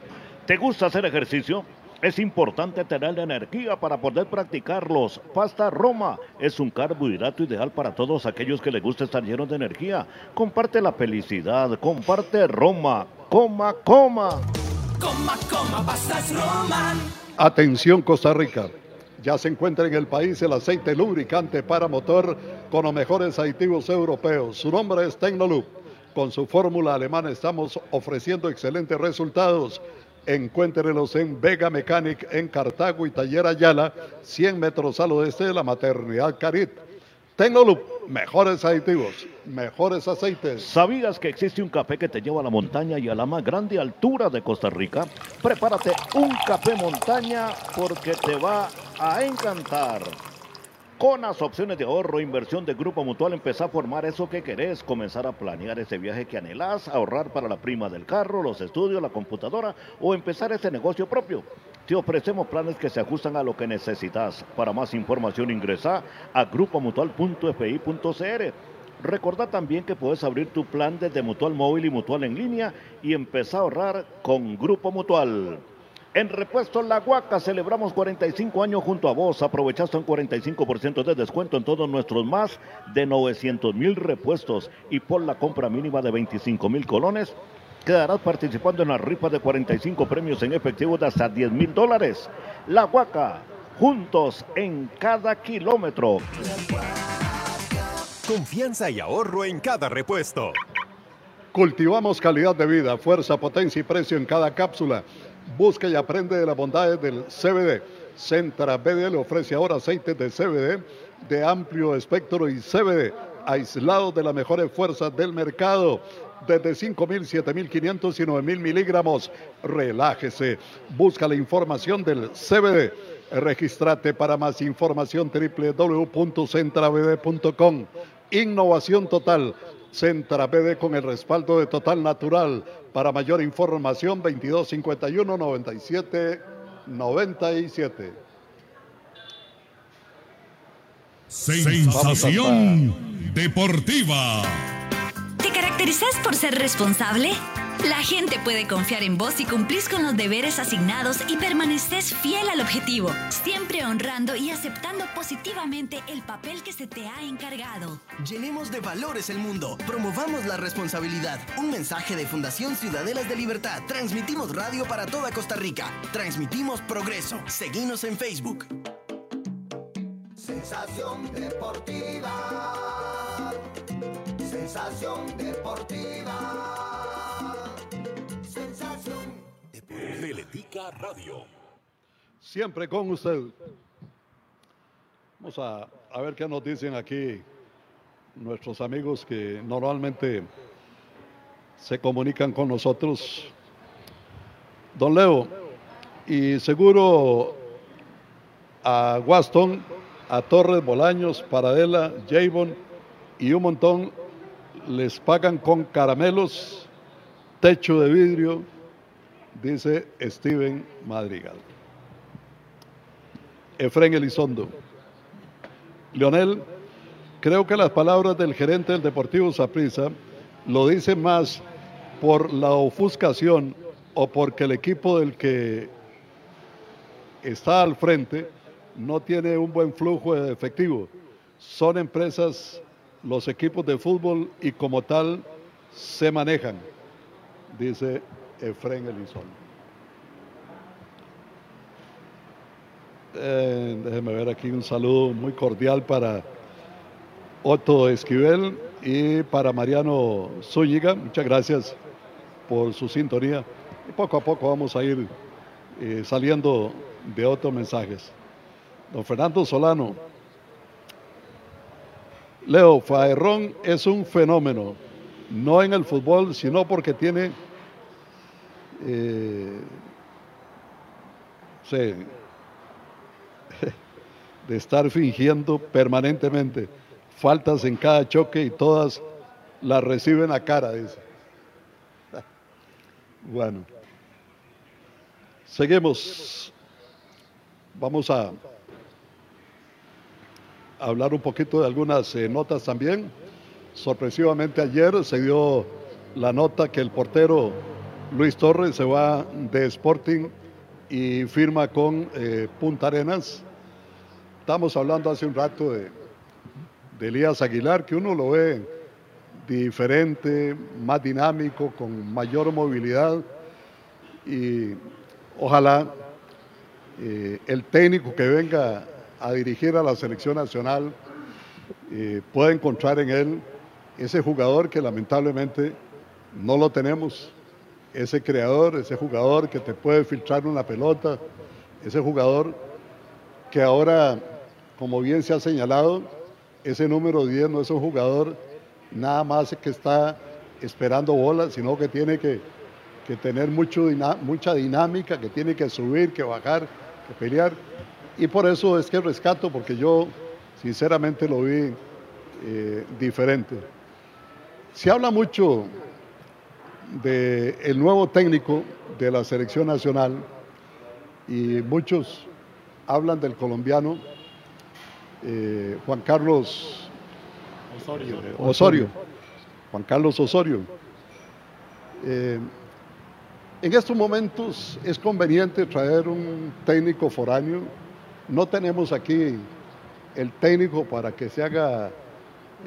¿Te gusta hacer ejercicio? Es importante tener la energía para poder practicarlos. Pasta Roma es un carbohidrato ideal para todos aquellos que les gusta estar llenos de energía. Comparte la felicidad, comparte Roma. Coma, coma. Coma, coma, pastas Roma. Atención Costa Rica. Ya se encuentra en el país el aceite lubricante para motor con los mejores aditivos europeos. Su nombre es Tecnoloop. Con su fórmula alemana estamos ofreciendo excelentes resultados. Encuéntrelos en Vega Mechanic en Cartago y Taller Ayala, 100 metros al oeste de la maternidad Carit. Tecnoloop, mejores aditivos, mejores aceites. ¿Sabías que existe un café que te lleva a la montaña y a la más grande altura de Costa Rica? Prepárate un café montaña porque te va a encantar. Con las opciones de ahorro e inversión de Grupo Mutual, empezá a formar eso que querés, comenzar a planear ese viaje que anhelás, ahorrar para la prima del carro, los estudios, la computadora o empezar ese negocio propio. Te ofrecemos planes que se ajustan a lo que necesitas. Para más información ingresa a grupomutual.fi.cr. Recordá también que puedes abrir tu plan desde Mutual Móvil y Mutual en línea y empezar a ahorrar con Grupo Mutual. En Repuesto La Huaca celebramos 45 años junto a vos. Aprovechaste un 45% de descuento en todos nuestros más de 900 mil repuestos y por la compra mínima de 25 mil colones quedarás participando en la rifa de 45 premios en efectivo de hasta 10 mil dólares. La Huaca, juntos en cada kilómetro. Confianza y ahorro en cada repuesto. Cultivamos calidad de vida, fuerza, potencia y precio en cada cápsula. Busca y aprende de las bondades del CBD. Centra BD le ofrece ahora aceites de CBD de amplio espectro y CBD aislados de las mejores fuerzas del mercado desde 5.000, 7.500 y 9.000 miligramos. Relájese. Busca la información del CBD. Regístrate para más información www.centrabd.com. Innovación total. Centra BD con el respaldo de Total Natural. Para mayor información, 2251 97 97. Sensación deportiva. ¿Te caracterizas por ser responsable? La gente puede confiar en vos si cumplís con los deberes asignados y permaneces fiel al objetivo, siempre honrando y aceptando positivamente el papel que se te ha encargado. Llenemos de valores el mundo, promovamos la responsabilidad. Un mensaje de Fundación Ciudadelas de Libertad. Transmitimos radio para toda Costa Rica. Transmitimos progreso. Seguimos en Facebook. Sensación deportiva. Sensación deportiva. Teletica Radio. Siempre con usted. Vamos a, ver qué nos dicen aquí nuestros amigos que normalmente se comunican con nosotros. Don Leo, y seguro a Waston, a Torres, Bolaños, Paradela, Javon y un montón les pagan con caramelos, techo de vidrio, dice Steven Madrigal. Efren Elizondo. Leonel, creo que las palabras del gerente del Deportivo Saprissa lo dicen más por la ofuscación o porque el equipo del que está al frente no tiene un buen flujo de efectivo. Son empresas, los equipos de fútbol y como tal se manejan, dice Efren Elizondo. Eh, déjeme ver aquí un saludo muy cordial para Otto Esquivel y para Mariano Zúñiga. Muchas gracias por su sintonía. Y poco a poco vamos a ir eh, saliendo de otros mensajes. Don Fernando Solano. Leo, Faerrón es un fenómeno, no en el fútbol, sino porque tiene eh, *laughs* de estar fingiendo permanentemente faltas en cada choque y todas las reciben a cara, dice. *laughs* Bueno, seguimos. Vamos a hablar un poquito de algunas eh, notas también. Sorpresivamente ayer se dio la nota que el portero Luis Torres se va de Sporting y firma con eh, Punta Arenas. Estamos hablando hace un rato de, de Elías Aguilar, que uno lo ve diferente, más dinámico, con mayor movilidad y ojalá eh, el técnico que venga a dirigir a la selección nacional eh, pueda encontrar en él ese jugador que lamentablemente no lo tenemos, ese creador, ese jugador que te puede filtrar una pelota, ese jugador que ahora, como bien se ha señalado, ese número 10 no es un jugador nada más que está esperando bolas, sino que tiene que, que tener mucho, mucha dinámica, que tiene que subir, que bajar, que pelear. Y por eso es que rescato, porque yo sinceramente lo vi eh, diferente. Se habla mucho del el nuevo técnico de la selección nacional y muchos hablan del colombiano eh, Juan Carlos Osorio. Osorio. Juan Carlos Osorio. Eh, en estos momentos es conveniente traer un técnico foráneo. No tenemos aquí el técnico para que se haga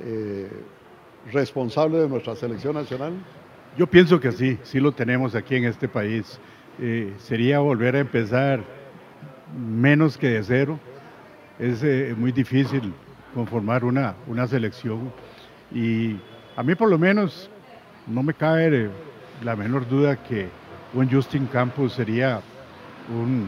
eh, responsable de nuestra selección nacional. Yo pienso que sí, sí lo tenemos aquí en este país. Eh, sería volver a empezar menos que de cero. Es eh, muy difícil conformar una, una selección y a mí por lo menos no me cabe la menor duda que un Justin Campos sería un,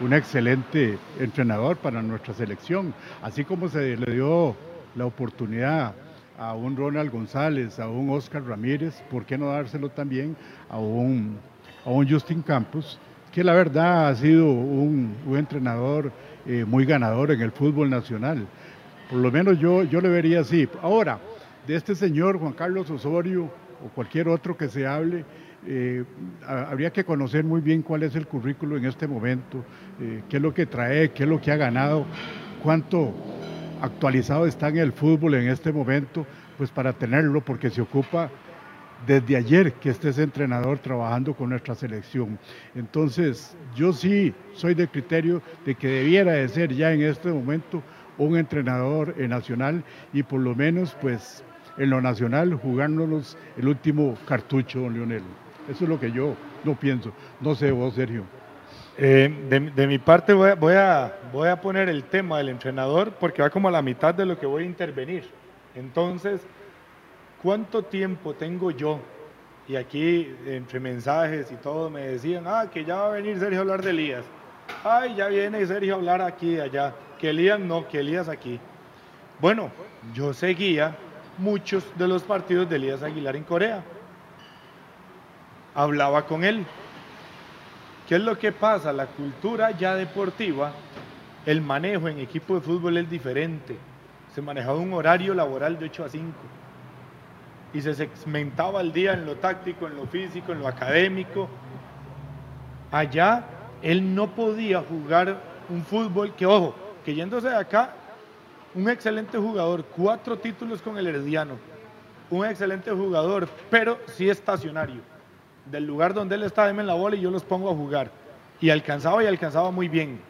un excelente entrenador para nuestra selección, así como se le dio la oportunidad a un Ronald González, a un Oscar Ramírez, ¿por qué no dárselo también a un, a un Justin Campos, que la verdad ha sido un, un entrenador eh, muy ganador en el fútbol nacional? Por lo menos yo, yo le vería así. Ahora, de este señor Juan Carlos Osorio o cualquier otro que se hable, eh, habría que conocer muy bien cuál es el currículo en este momento, eh, qué es lo que trae, qué es lo que ha ganado, cuánto actualizado está en el fútbol en este momento, pues para tenerlo, porque se ocupa desde ayer que esté ese entrenador trabajando con nuestra selección. Entonces, yo sí soy de criterio de que debiera de ser ya en este momento un entrenador nacional y por lo menos, pues, en lo nacional jugándonos el último cartucho, don Leonel. Eso es lo que yo no pienso. No sé vos, Sergio. Eh, de, mi parte voy a, voy, a, voy a poner el tema del entrenador porque va como a la mitad de lo que voy a intervenir. Entonces, ¿cuánto tiempo tengo yo y aquí entre mensajes y todo me decían, ah, que ya va a venir Sergio a hablar de Elías. Ay, ya viene Sergio a hablar aquí y allá. Que Elías no, que Elías aquí. Bueno, yo seguía muchos de los partidos de Elías Aguilar en Corea. Hablaba con él. ¿Qué es lo que pasa? La cultura ya deportiva, el manejo en equipo de fútbol es diferente. Se manejaba un horario laboral de 8 a 5 y se segmentaba el día en lo táctico, en lo físico, en lo académico. Allá él no podía jugar un fútbol que, ojo, que yéndose de acá, un excelente jugador, cuatro títulos con el Herediano, un excelente jugador, pero sí estacionario. Del lugar donde él está, en la bola y yo los pongo a jugar. Y alcanzaba y alcanzaba muy bien.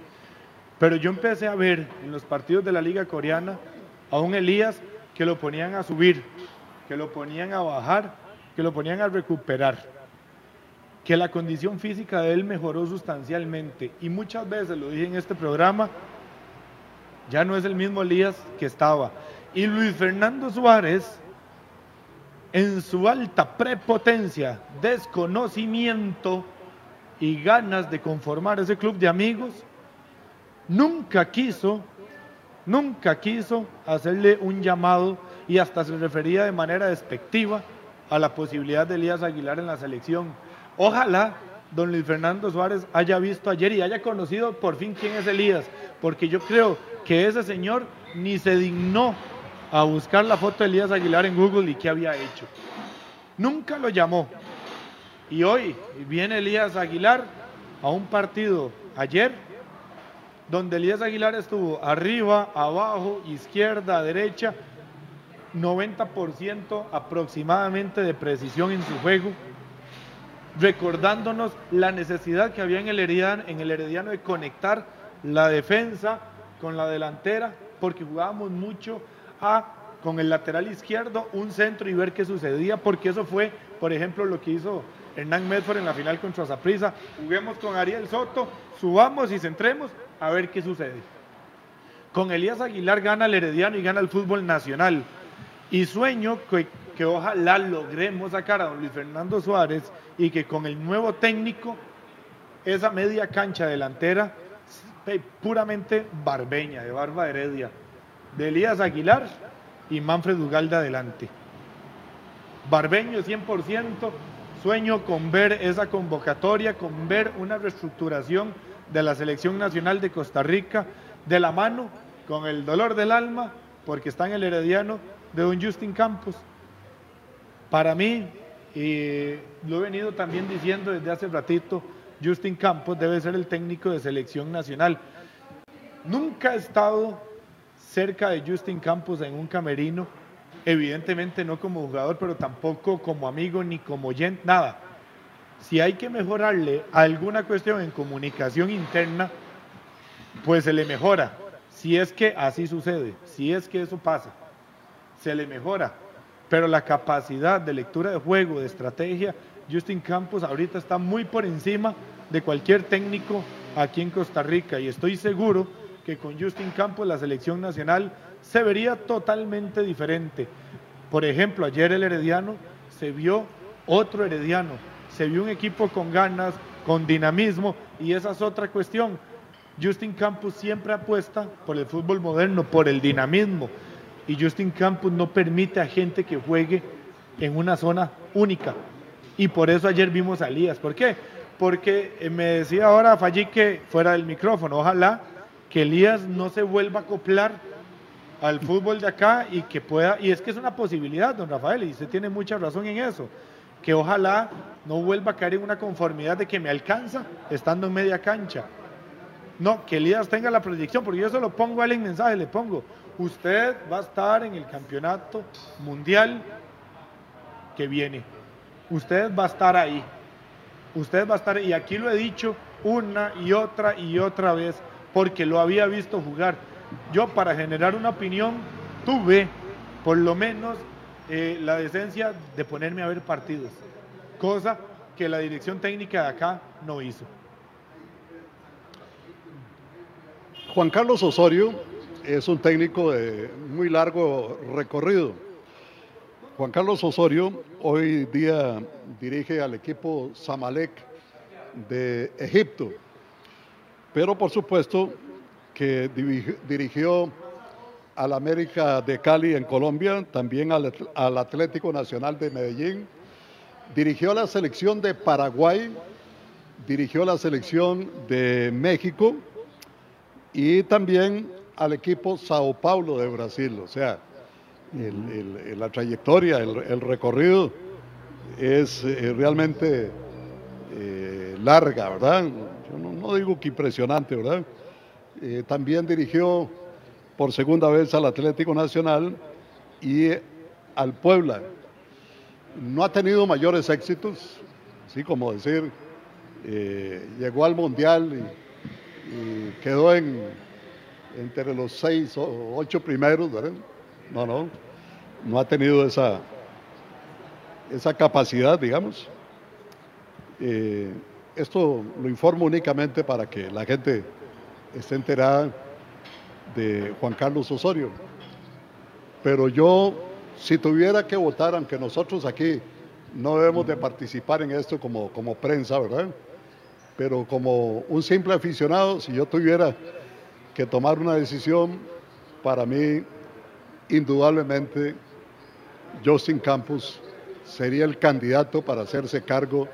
Pero yo empecé a ver en los partidos de la liga coreana a un Elías que lo ponían a subir, que lo ponían a bajar, que lo ponían a recuperar, que la condición física de él mejoró sustancialmente. Y muchas veces, lo dije en este programa, ya no es el mismo Elías que estaba. Y Luis Fernando Suárez, en su alta prepotencia, desconocimiento y ganas de conformar ese club de amigos, nunca quiso, nunca quiso hacerle un llamado y hasta se refería de manera despectiva a la posibilidad de Elías Aguilar en la selección. Ojalá don Luis Fernando Suárez haya visto ayer y haya conocido por fin quién es Elías, porque yo creo que ese señor ni se dignó a buscar la foto de Elías Aguilar en Google y qué había hecho. Nunca lo llamó. Y hoy viene Elías Aguilar a un partido ayer donde Elías Aguilar estuvo arriba, abajo, izquierda, derecha, 90% aproximadamente de precisión en su juego, recordándonos la necesidad que había en el, Herediano, en el Herediano de conectar la defensa con la delantera, porque jugábamos mucho a con el lateral izquierdo un centro y ver qué sucedía, porque eso fue, por ejemplo, lo que hizo Hernán Medford en la final contra Zaprisa. Juguemos con Ariel Soto, subamos y centremos a ver qué sucede. Con Elías Aguilar gana el Herediano y gana el fútbol nacional. Y sueño que, que ojalá logremos sacar a don Luis Fernando Suárez y que con el nuevo técnico, esa media cancha delantera, puramente barbeña, de Barba Heredia, de Elías Aguilar y Manfred Ugalde adelante. Barbeño 100%, sueño con ver esa convocatoria, con ver una reestructuración de la selección nacional de Costa Rica de la mano, con el dolor del alma, porque está en el Herediano de don Justin Campos. Para mí, y lo he venido también diciendo desde hace ratito, Justin Campos debe ser el técnico de selección nacional. Nunca he estado cerca de Justin Campos en un camerino, evidentemente no como jugador, pero tampoco como amigo ni como oyente, nada. Si hay que mejorarle alguna cuestión en comunicación interna, pues se le mejora. Si es que así sucede, si es que eso pasa se le mejora. Pero la capacidad de lectura de juego, de estrategia, Justin Campos ahorita está muy por encima de cualquier técnico aquí en Costa Rica y estoy seguro que con Justin Campos la selección nacional se vería totalmente diferente. Por ejemplo, ayer el Herediano se vio otro Herediano, se vio un equipo con ganas, con dinamismo y esa es otra cuestión. Justin Campos siempre apuesta por el fútbol moderno, por el dinamismo, y Justin Campos no permite a gente que juegue en una zona única. Y por eso ayer vimos a Elías. ¿Por qué? Porque eh, me decía ahora Fallí que fuera del micrófono, ojalá que Elías no se vuelva a acoplar al fútbol de acá y que pueda, y es que es una posibilidad, don Rafael, y usted tiene mucha razón en eso, que ojalá no vuelva a caer en una conformidad de que me alcanza estando en media cancha. No, que Elías tenga la proyección, porque yo se lo pongo a él en mensaje, le pongo, usted va a estar en el campeonato mundial que viene. Usted va a estar ahí. Usted va a estar, y aquí lo he dicho una y otra y otra vez, porque lo había visto jugar. Yo para generar una opinión tuve por lo menos eh, la decencia de ponerme a ver partidos, cosa que la dirección técnica de acá no hizo. Juan Carlos Osorio es un técnico de muy largo recorrido. Juan Carlos Osorio hoy día dirige al equipo Samalek de Egipto, pero por supuesto que dirigió al América de Cali en Colombia, también al, Atlético Nacional de Medellín, dirigió a la selección de Paraguay, dirigió la selección de México y también al equipo Sao Paulo de Brasil. O sea, la trayectoria, el, recorrido es eh, realmente eh, larga, ¿verdad? Digo que impresionante, ¿verdad? Eh, también dirigió por segunda vez al Atlético Nacional y al Puebla. No ha tenido mayores éxitos, así como decir, llegó al Mundial y quedó en, entre los seis o ocho primeros, ¿verdad? No, no, no ha tenido esa, esa capacidad, digamos. Eh, esto lo informo únicamente para que la gente esté enterada de Juan Carlos Osorio. Pero yo, si tuviera que votar, aunque nosotros aquí no debemos de participar en esto como, como prensa, ¿verdad? Pero como un simple aficionado, si yo tuviera que tomar una decisión, para mí, indudablemente, Justin Campos sería el candidato para hacerse cargo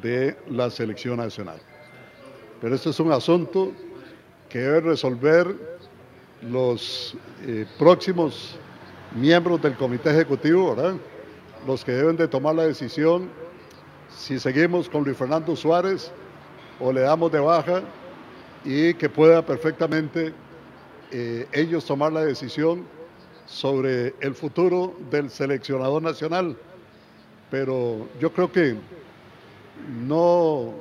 de la selección nacional. Pero este es un asunto que debe resolver los eh, próximos miembros del comité ejecutivo. Los que deben de tomar la decisión si seguimos con Luis Fernando Suárez o le damos de baja y que pueda perfectamente eh, ellos tomar la decisión sobre el futuro del seleccionador nacional. Pero yo creo que no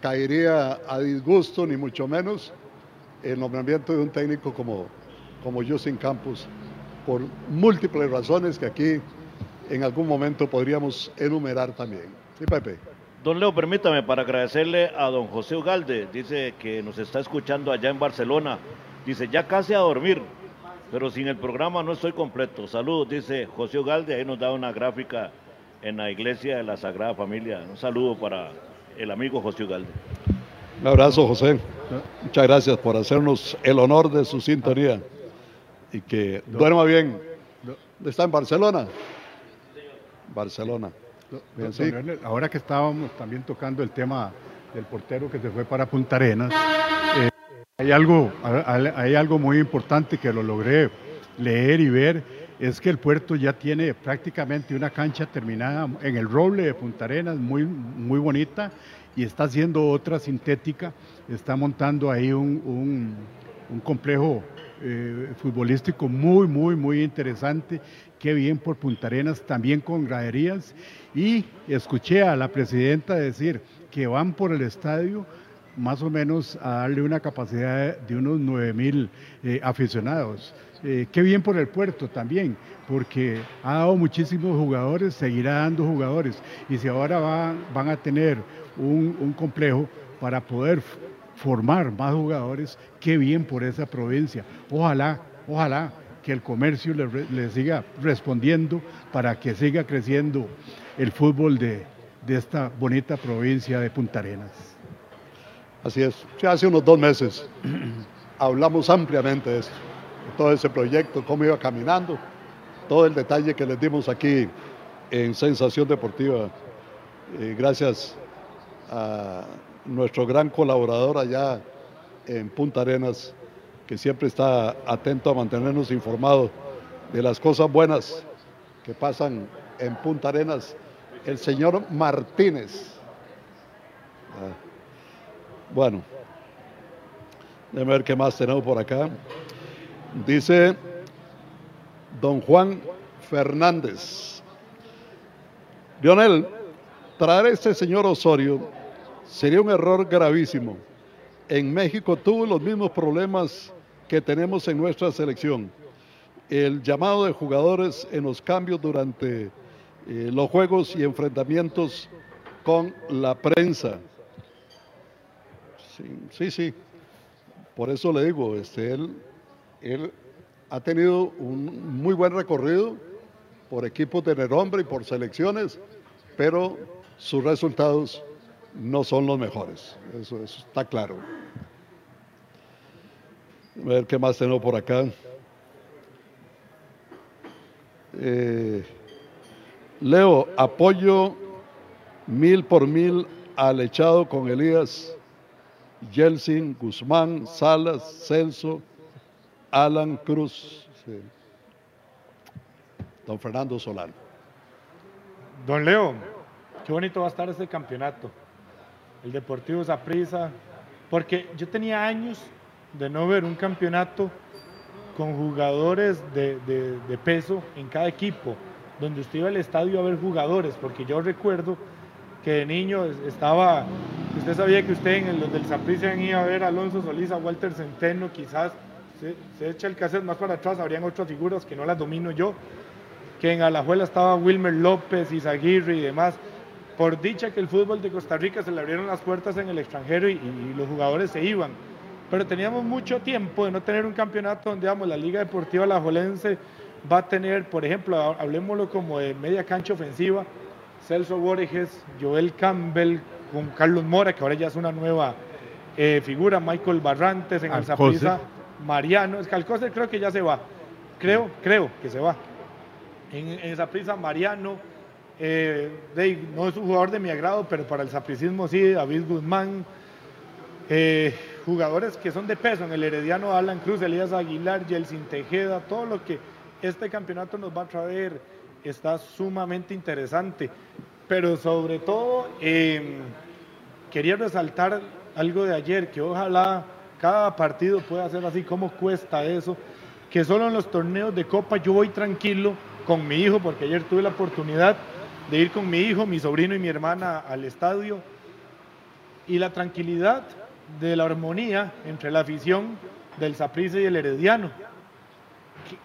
caería a disgusto, ni mucho menos, el nombramiento de un técnico como, como Justin Campos, por múltiples razones que aquí en algún momento podríamos enumerar también. Sí, Pepe. Don Leo, permítame para agradecerle a don José Ugalde, dice que nos está escuchando allá en Barcelona, dice ya casi a dormir, pero sin el programa no estoy completo. Saludos, dice José Ugalde, ahí nos da una gráfica en la iglesia de la Sagrada Familia. Un saludo para el amigo José Ugalde. Un abrazo, José. Muchas gracias por hacernos el honor de su sintonía y que duerma bien. ¿Está en Barcelona? Barcelona. Ahora que estábamos también tocando el tema del portero que se fue para Punta Arenas, eh, hay, algo, hay algo muy importante que lo logré leer y ver, es que el puerto ya tiene prácticamente una cancha terminada en el roble de Punta Arenas, muy, muy bonita, y está haciendo otra sintética, está montando ahí un, complejo eh, futbolístico muy, muy, muy interesante. Qué bien por Punta Arenas, también con graderías y escuché a la presidenta decir que van por el estadio más o menos a darle una capacidad de unos 9 mil eh, aficionados. Eh, qué bien por el puerto también, porque ha dado muchísimos jugadores, seguirá dando jugadores. Y si ahora van a tener un, complejo para poder formar más jugadores, qué bien por esa provincia. Ojalá, ojalá que el comercio le siga respondiendo para que siga creciendo el fútbol de, esta bonita provincia de Punta Arenas. Así es. hace unos dos meses *clears throat* hablamos ampliamente de esto, de todo ese proyecto, cómo iba caminando, todo el detalle que les dimos aquí en Sensación Deportiva. Eh, gracias a nuestro gran colaborador allá en Punta Arenas, que siempre está atento a mantenernos informados de las cosas buenas que pasan en Punta Arenas el señor Martínez. Ah. Bueno, déjame ver qué más tenemos por acá. Dice don Juan Fernández. Lionel, traer a este señor Osorio sería un error gravísimo. En México tuvo los mismos problemas que tenemos en nuestra selección. El llamado de jugadores en los cambios durante eh, los juegos y enfrentamientos con la prensa. Sí, sí, Por eso le digo, este, él, él ha tenido un muy buen recorrido, por equipos de renombre y por selecciones, pero sus resultados no son los mejores. Eso, está claro. A ver qué más tengo por acá. Eh, Leo, apoyo mil por mil al echado con Elías, Yeltsin, Guzmán, Salas, Celso, Alan Cruz. Don Fernando Solano. Don Leo, qué bonito va a estar este campeonato. El Deportivo Saprissa, porque yo tenía años de no ver un campeonato con jugadores de, peso en cada equipo, donde usted iba al estadio a ver jugadores, porque yo recuerdo que de niño es- estaba, usted sabía que usted en los del Saprissa iba a ver Alonso Solís, a Walter Centeno, quizás se, se echa el cassette más para atrás, habrían otras figuras que no las domino yo, que en Alajuela estaba Wilmer López, Izaguirre y demás. Por dicha que el fútbol de Costa Rica se le abrieron las puertas en el extranjero y, y los jugadores se iban. Pero teníamos mucho tiempo de no tener un campeonato donde, digamos, la Liga Deportiva Alajuelense va a tener, por ejemplo, ha- hablemoslo como de media cancha ofensiva, Celso Borges, Joel Campbell, con Carlos Mora, que ahora ya es una nueva eh, figura, Michael Barrantes en el Alcócer. Mariano, es que creo que ya se va, creo, creo que se va. En, en Saprissa Mariano, eh, de- no es un jugador de mi agrado, pero para el sapricismo sí, David Guzmán, eh, jugadores que son de peso, en el Herediano Alan Cruz, Elías Aguilar, Yeltsin Tejeda, todo lo que este campeonato nos va a traer está sumamente interesante, pero sobre todo eh, quería resaltar algo de ayer, que ojalá cada partido pueda ser así, cómo cuesta eso, que solo en los torneos de Copa yo voy tranquilo con mi hijo, porque ayer tuve la oportunidad de ir con mi hijo, mi sobrino y mi hermana al estadio, y la tranquilidad de la armonía entre la afición del Saprissa y el Herediano.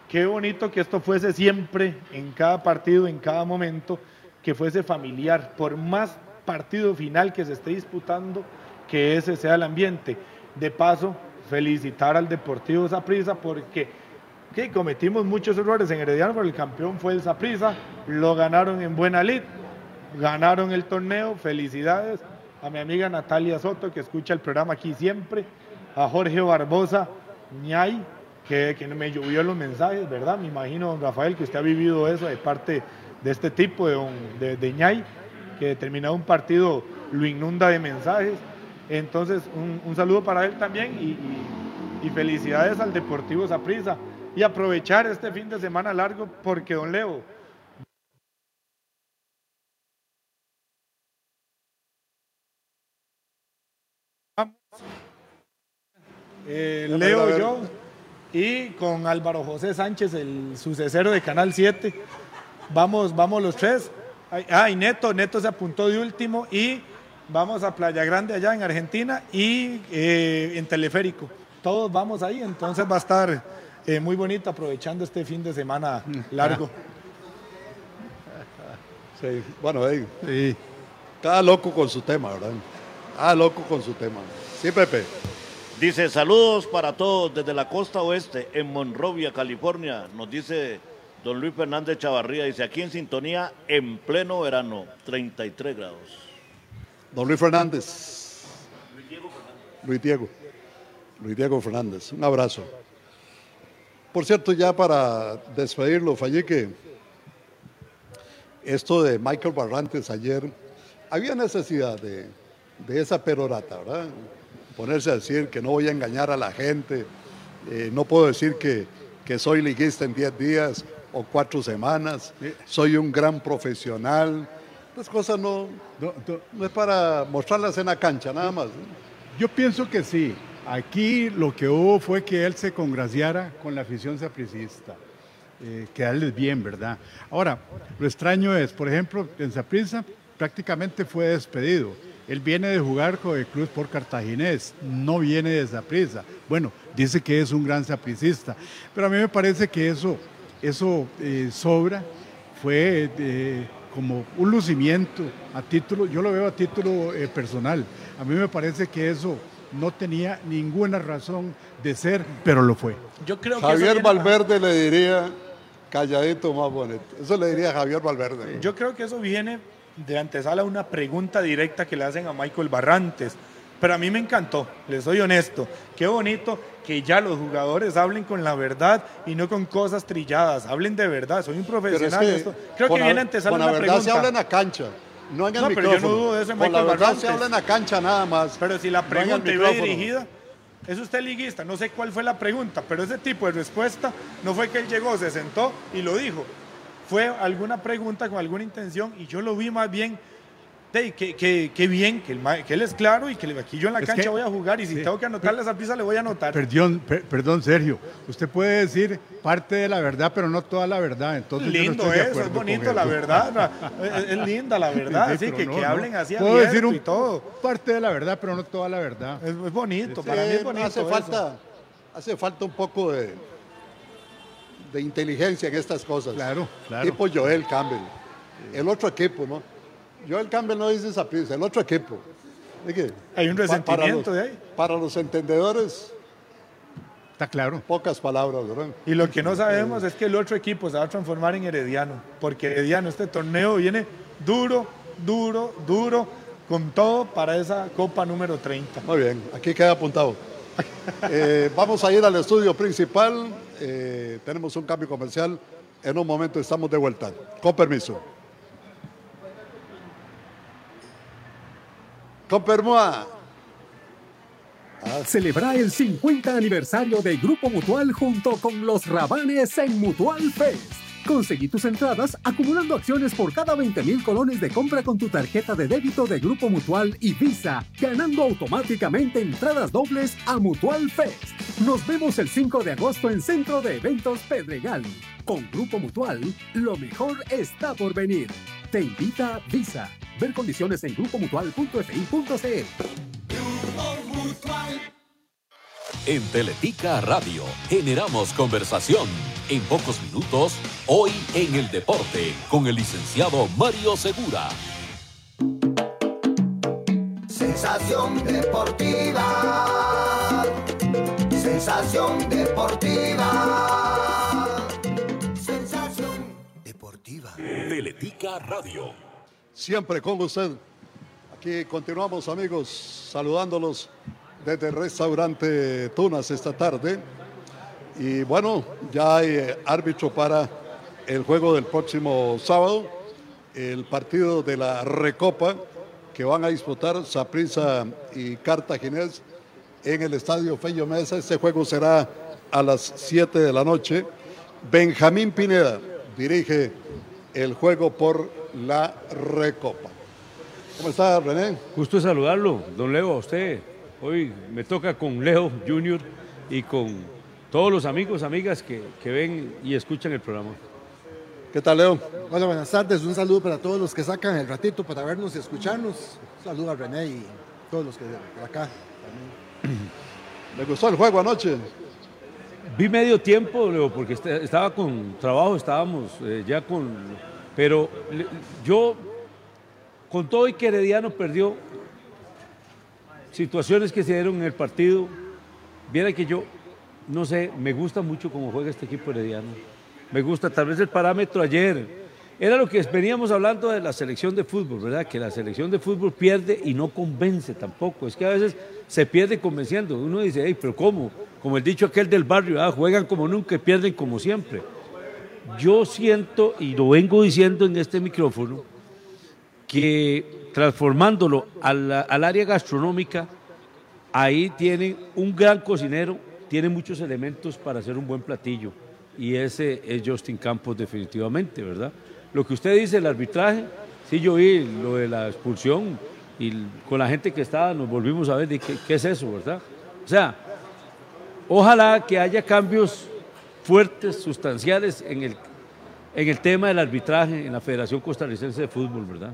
Qué bonito que esto fuese siempre, en cada partido, en cada momento, que fuese familiar, por más partido final que se esté disputando, que ese sea el ambiente. De paso, felicitar al Deportivo Saprissa porque que cometimos muchos errores en Herediano, pero el campeón fue el Saprissa, lo ganaron en buena lid, ganaron el torneo, felicidades a mi amiga Natalia Soto que escucha el programa aquí siempre, a Jorge Barbosa Ñay, que, me llovió los mensajes, ¿verdad? Me imagino, don Rafael, que usted ha vivido eso de parte de este tipo de, de, Ñay, que determinado un partido lo inunda de mensajes. Entonces, un, un saludo para él también y, y- y felicidades al Deportivo Saprissa. Y aprovechar este fin de semana largo porque, don Leo, eh, Leo yo, y con Álvaro José Sánchez, el sucesero de Canal 7. Vamos, vamos los tres. Ay, Ah, y Neto, Neto se apuntó de último y vamos a Playa Grande allá en Argentina y eh, en teleférico. Todos vamos ahí, entonces va a estar eh, muy bonito aprovechando este fin de semana largo. Sí, bueno, hey, Sí. cada loco con su tema, ¿verdad? Cada loco con su tema. Sí, Pepe. Dice saludos para todos desde la costa oeste en Monrovia, California. Nos dice don Luis Fernández Chavarría. Dice aquí en sintonía en pleno verano, 33 grados. Don Luis Fernández. Luis Diego. Luis Diego Fernández. Un abrazo. Por cierto, ya para despedirlo, fallé que esto de Michael Barrantes ayer, había necesidad de, de esa perorata, ¿verdad? Ponerse a decir que no voy a engañar a la gente, eh, no puedo decir que, que soy liguista en 10 días o cuatro semanas, soy un gran profesional. Las cosas no, no es para mostrarlas en la cancha, nada más. Yo pienso que sí. Aquí lo que hubo fue que él se congraciara con la afición sapricista. Eh, quedarles bien, ¿verdad? Ahora, lo extraño es, por ejemplo, en Saprissa prácticamente fue despedido. Él viene de jugar con el Club por Cartaginés, no viene de Saprissa. Bueno, dice que es un gran sapricista, pero a mí me parece que eso, eso eh, sobra. Fue eh, como un lucimiento a título, yo lo veo a título eh, personal. A mí me parece que eso no tenía ninguna razón de ser, pero lo fue. Yo creo Javier Valverde le diría calladito más bonito. Eso le diría a Javier Valverde. Yo creo que eso viene de antesala a una pregunta directa que le hacen a Michael Barrantes. Pero a mí me encantó, les soy honesto. Qué bonito que ya los jugadores hablen con la verdad y no con cosas trilladas. Hablen de verdad, soy un profesional. que esto. Creo que viene antesala con una la verdad pregunta. se habla en la cancha, no en el No, pero yo no micrófono. dudo de eso en con la verdad Barrantes. se habla en la cancha nada más. Pero si la no pregunta iba micrófono. dirigida, es usted liguista, no sé cuál fue la pregunta, pero ese tipo de respuesta no fue que él llegó, se sentó y lo dijo. Fue alguna pregunta con alguna intención y yo lo vi más bien, que, que bien, que, el ma- que él es claro y que aquí yo en la Es cancha que- voy a jugar y si sí. tengo que anotarle esa pizza le voy a anotar. Perdón, per- perdón, Sergio. Usted puede decir parte de la verdad, pero no toda la verdad. Entonces yo no lindo estoy de eso, es bonito la verdad, ¿no? *laughs* es, es linda la verdad, Sí, así que, no, que no. hablen así Puedo abierto decir un- y todo. Parte de la verdad, pero no toda la verdad. Es, es bonito, Sí, para mí es bonito hace eso. falta, hace falta un poco de, de inteligencia en estas cosas. Claro, claro. Tipo Joel Campbell. El otro equipo, ¿no? Joel Campbell no dice esa prisa, el otro equipo. Que Hay un resentimiento los- de ahí. Para los entendedores, Está claro. pocas palabras, ¿verdad? Y lo que no sabemos es que el otro equipo se va a transformar en Herediano, porque Herediano, este torneo viene duro, duro, duro, con todo para esa Copa número 30. Muy bien, aquí queda apuntado. Eh, vamos a ir al estudio principal. eh, tenemos un cambio comercial. En un momento estamos de vuelta. Con permiso. Con permoa. Celebra el 50 aniversario de Grupo Mutual junto con los Rabanes en Mutual Fest. Conseguí tus entradas acumulando acciones por cada 20 mil colones de compra con tu tarjeta de débito de Grupo Mutual y Visa, ganando automáticamente entradas dobles a Mutual Fest. Nos vemos el 5 de agosto en Centro de Eventos Pedregal. Con Grupo Mutual, lo mejor está por venir. Te invita Visa. Ver condiciones en grupomutual.fi.cl. En Teletica Radio generamos conversación. En pocos minutos, hoy en el deporte, con el licenciado Mario Segura. Sensación deportiva. Sensación deportiva. Sensación deportiva. Teletica Radio. Siempre con usted. Aquí continuamos, amigos, saludándolos desde el restaurante Tunas esta tarde. Y bueno, ya hay eh, árbitro para el juego del próximo sábado, el partido de la Recopa que van a disputar Saprissa y Cartaginés en el estadio Fello Mesa. Este juego será a las 7 de la noche. Benjamín Pineda dirige el juego por la Recopa. ¿Cómo está, René? Gusto saludarlo, don Leo, a usted. Hoy me toca con Leo Junior y con todos los amigos, amigas que, que ven y escuchan el programa. ¿Qué tal, Leo? Hola, buenas tardes. Un saludo para todos los que sacan el ratito para vernos y escucharnos. Un saludo a René y todos los que de acá. ¿Le *clears throat* gustó el juego anoche? Vi medio tiempo, Leo, porque est- estaba con trabajo, estábamos eh, ya con... Pero yo, con todo y que Herediano perdió, situaciones que se dieron en el partido, viera que yo, no sé, me gusta mucho cómo juega este equipo herediano. Me gusta, tal vez el parámetro ayer. Era lo que veníamos hablando de la selección de fútbol, ¿verdad? Que la selección de fútbol pierde y no convence tampoco. Es que a veces se pierde convenciendo. Uno dice, hey, pero ¿cómo? Como el dicho aquel del barrio, ah, juegan como nunca y pierden como siempre. Yo siento, y lo vengo diciendo en este micrófono, que transformándolo al área gastronómica, ahí tienen un gran cocinero, tiene muchos elementos para hacer un buen platillo. Y ese es Justin Campos definitivamente, ¿verdad? Lo que usted dice, el arbitraje, sí yo vi lo de la expulsión y con la gente que estaba nos volvimos a ver de qué, es eso, ¿verdad? O sea, ojalá que haya cambios fuertes, sustanciales en el, en el tema del arbitraje en la Federación Costarricense de Fútbol, ¿verdad?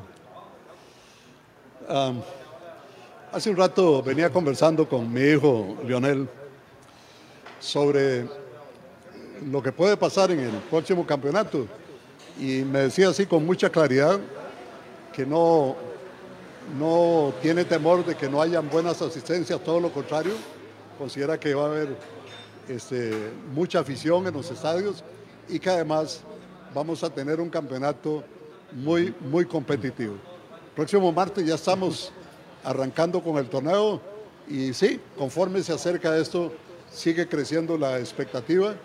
Hace un rato venía conversando con mi hijo Lionel sobre lo que puede pasar en el próximo campeonato. Y me decía así con mucha claridad que no, no tiene temor de que no hayan buenas asistencias, todo lo contrario, considera que va a haber este, mucha afición en los estadios y que además vamos a tener un campeonato muy, muy competitivo. Próximo martes ya estamos arrancando con el torneo y sí, conforme se acerca esto, sigue creciendo la expectativa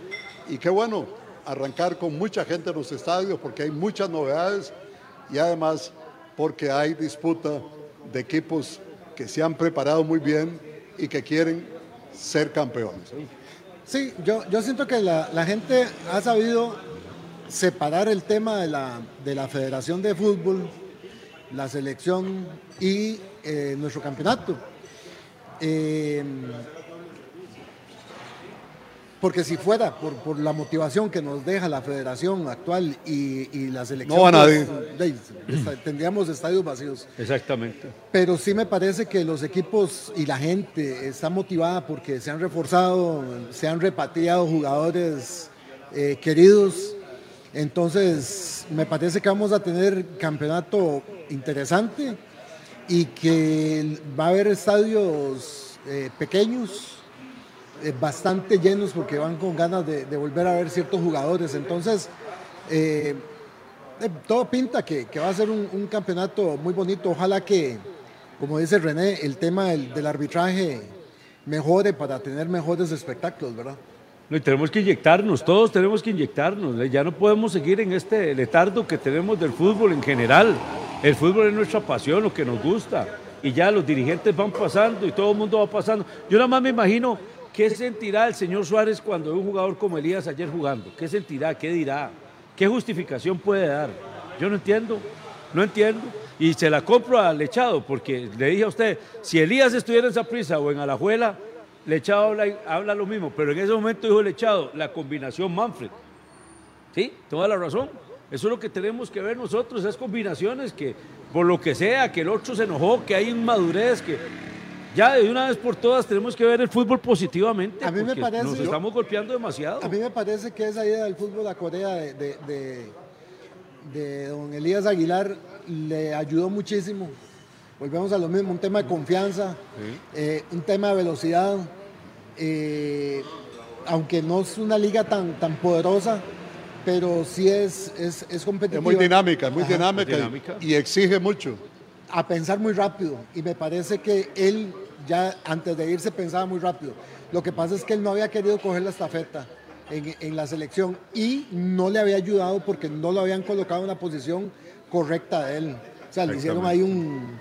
y qué bueno arrancar con mucha gente en los estadios porque hay muchas novedades y además porque hay disputa de equipos que se han preparado muy bien y que quieren ser campeones. Sí, yo, yo siento que la, la gente ha sabido separar el tema de la, de la Federación de Fútbol, la selección y eh, nuestro campeonato. Eh, porque si fuera por, por, la motivación que nos deja la federación actual y, y la selección, no van a. Pues, tendríamos estadios vacíos. Exactamente. Pero sí me parece que los equipos y la gente está motivada porque se han reforzado, se han repatriado jugadores eh, queridos. Entonces, me parece que vamos a tener campeonato interesante y que va a haber estadios eh, pequeños bastante llenos porque van con ganas de, volver a ver ciertos jugadores. Entonces, eh, eh, todo pinta que, va a ser un, campeonato muy bonito. Ojalá que, como dice René, el tema del, del arbitraje mejore para tener mejores espectáculos, ¿verdad? No, y tenemos que inyectarnos, todos tenemos que inyectarnos. Ya no podemos seguir en este letardo que tenemos del fútbol en general. El fútbol es nuestra pasión, lo que nos gusta. Y ya los dirigentes van pasando y todo el mundo va pasando. Yo nada más me imagino ¿Qué sentirá el señor Suárez cuando ve un jugador como Elías ayer jugando? ¿Qué sentirá? ¿Qué dirá? ¿Qué justificación puede dar? Yo no entiendo, no entiendo. Y se la compro a Lechado, porque le dije a usted, si Elías estuviera en Zaprisa o en Alajuela, Lechado habla, habla lo mismo, pero en ese momento dijo Lechado, la combinación Manfred. ¿Sí? Toda la razón. Eso es lo que tenemos que ver nosotros, esas combinaciones que, por lo que sea, que el otro se enojó, que hay inmadurez, que ya de una vez por todas tenemos que ver el fútbol positivamente. A mí me parece, nos estamos golpeando demasiado. A mí me parece que esa idea del fútbol a Corea de, de, de, de, don Elías Aguilar le ayudó muchísimo. Volvemos a lo mismo, un tema de confianza, sí. eh, un tema de velocidad. Eh, aunque no es una liga tan, tan poderosa, pero sí es, es, es competitiva. Es muy dinámica, muy dinámica, dinámica, y exige mucho. A pensar muy rápido. Y me parece que él ya antes de irse pensaba muy rápido. Lo que pasa es que él no había querido coger la estafeta en, la selección y no le había ayudado porque no lo habían colocado en la posición correcta de él. O sea, le hicieron ahí un,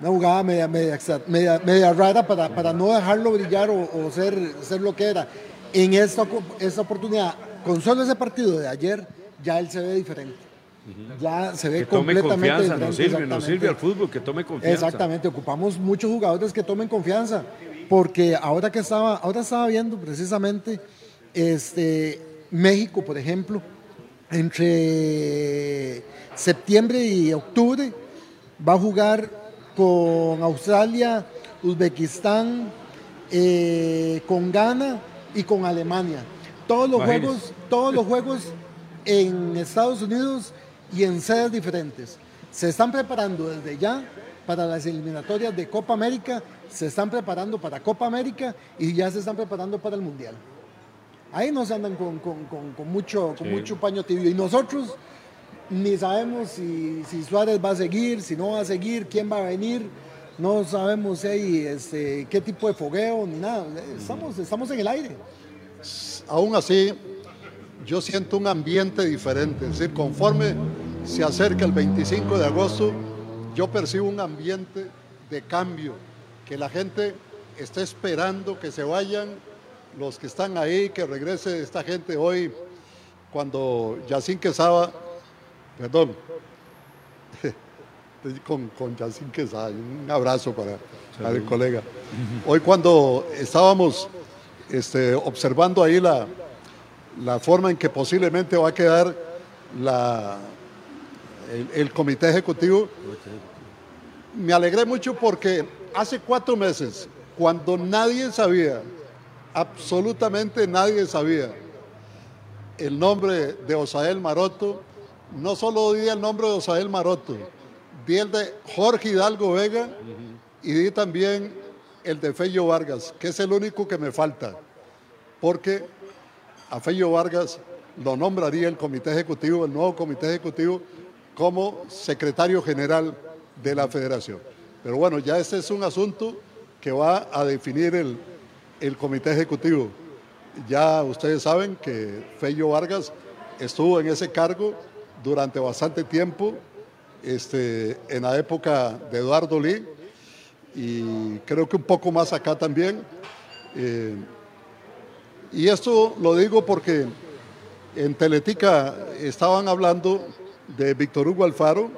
una jugada media, media, rara para, no dejarlo brillar o, o, ser, ser lo que era. En esta, esta oportunidad, con solo ese partido de ayer, ya él se ve diferente. Ya se ve que tome completamente confianza, nos sirve, nos sirve al fútbol que tome confianza. Exactamente, ocupamos muchos jugadores que tomen confianza, porque ahora que estaba, ahora estaba viendo precisamente este, México, por ejemplo, entre septiembre y octubre va a jugar con Australia, Uzbekistán, eh, con Ghana y con Alemania. Todos los Imagínese. juegos, todos los juegos en Estados Unidos y en sedes diferentes. Se están preparando desde ya para las eliminatorias de Copa América, se están preparando para Copa América y ya se están preparando para el Mundial. Ahí no se andan con, con, con, con mucho, con sí. mucho paño tibio. Y nosotros ni sabemos si, si, Suárez va a seguir, si no va a seguir, quién va a venir. No sabemos si este, qué tipo de fogueo ni nada. Estamos, estamos en el aire. Aún así, yo siento un ambiente diferente. Es decir, conforme se acerca el 25 de agosto, yo percibo un ambiente de cambio, que la gente está esperando que se vayan los que están ahí, que regrese esta gente hoy, cuando Yacín Quesada, perdón, *laughs* con, con Yacín Quesada, un abrazo para, para el colega. Hoy cuando estábamos este, observando ahí la, la forma en que posiblemente va a quedar la, el, comité ejecutivo. Me alegré mucho porque hace cuatro meses, cuando nadie sabía, absolutamente nadie sabía el nombre de Osael Maroto, no solo di el nombre de Osael Maroto, di el de Jorge Hidalgo Vega y di también el de Fello Vargas, que es el único que me falta, porque a Fello Vargas lo nombraría el comité ejecutivo, el nuevo comité ejecutivo, como secretario general de la federación. Pero bueno, ya este es un asunto que va a definir el, el comité ejecutivo. Ya ustedes saben que Fello Vargas estuvo en ese cargo durante bastante tiempo, este, en la época de Eduardo Lee, y creo que un poco más acá también. Eh, y esto lo digo porque en Teletica estaban hablando de Víctor Hugo Alfaro,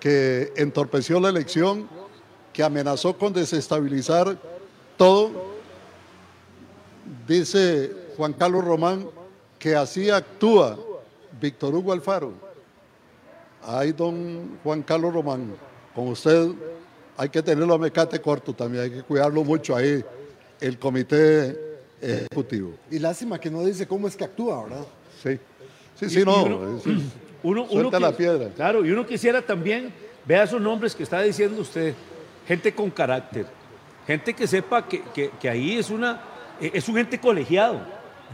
que entorpeció la elección, que amenazó con desestabilizar todo. Dice Juan Carlos Román que así actúa Víctor Hugo Alfaro. Ay, don Juan Carlos Román, con usted hay que tenerlo a mecate corto también, hay que cuidarlo mucho ahí, el comité ejecutivo. Y lástima que no dice cómo es que actúa, ¿verdad? Sí, sí, sí, no. Uno, uno, suelta la piedra. Claro, y uno quisiera también, vea esos nombres que está diciendo usted, gente con carácter, gente que sepa que, que, que ahí es, una, es un ente colegiado.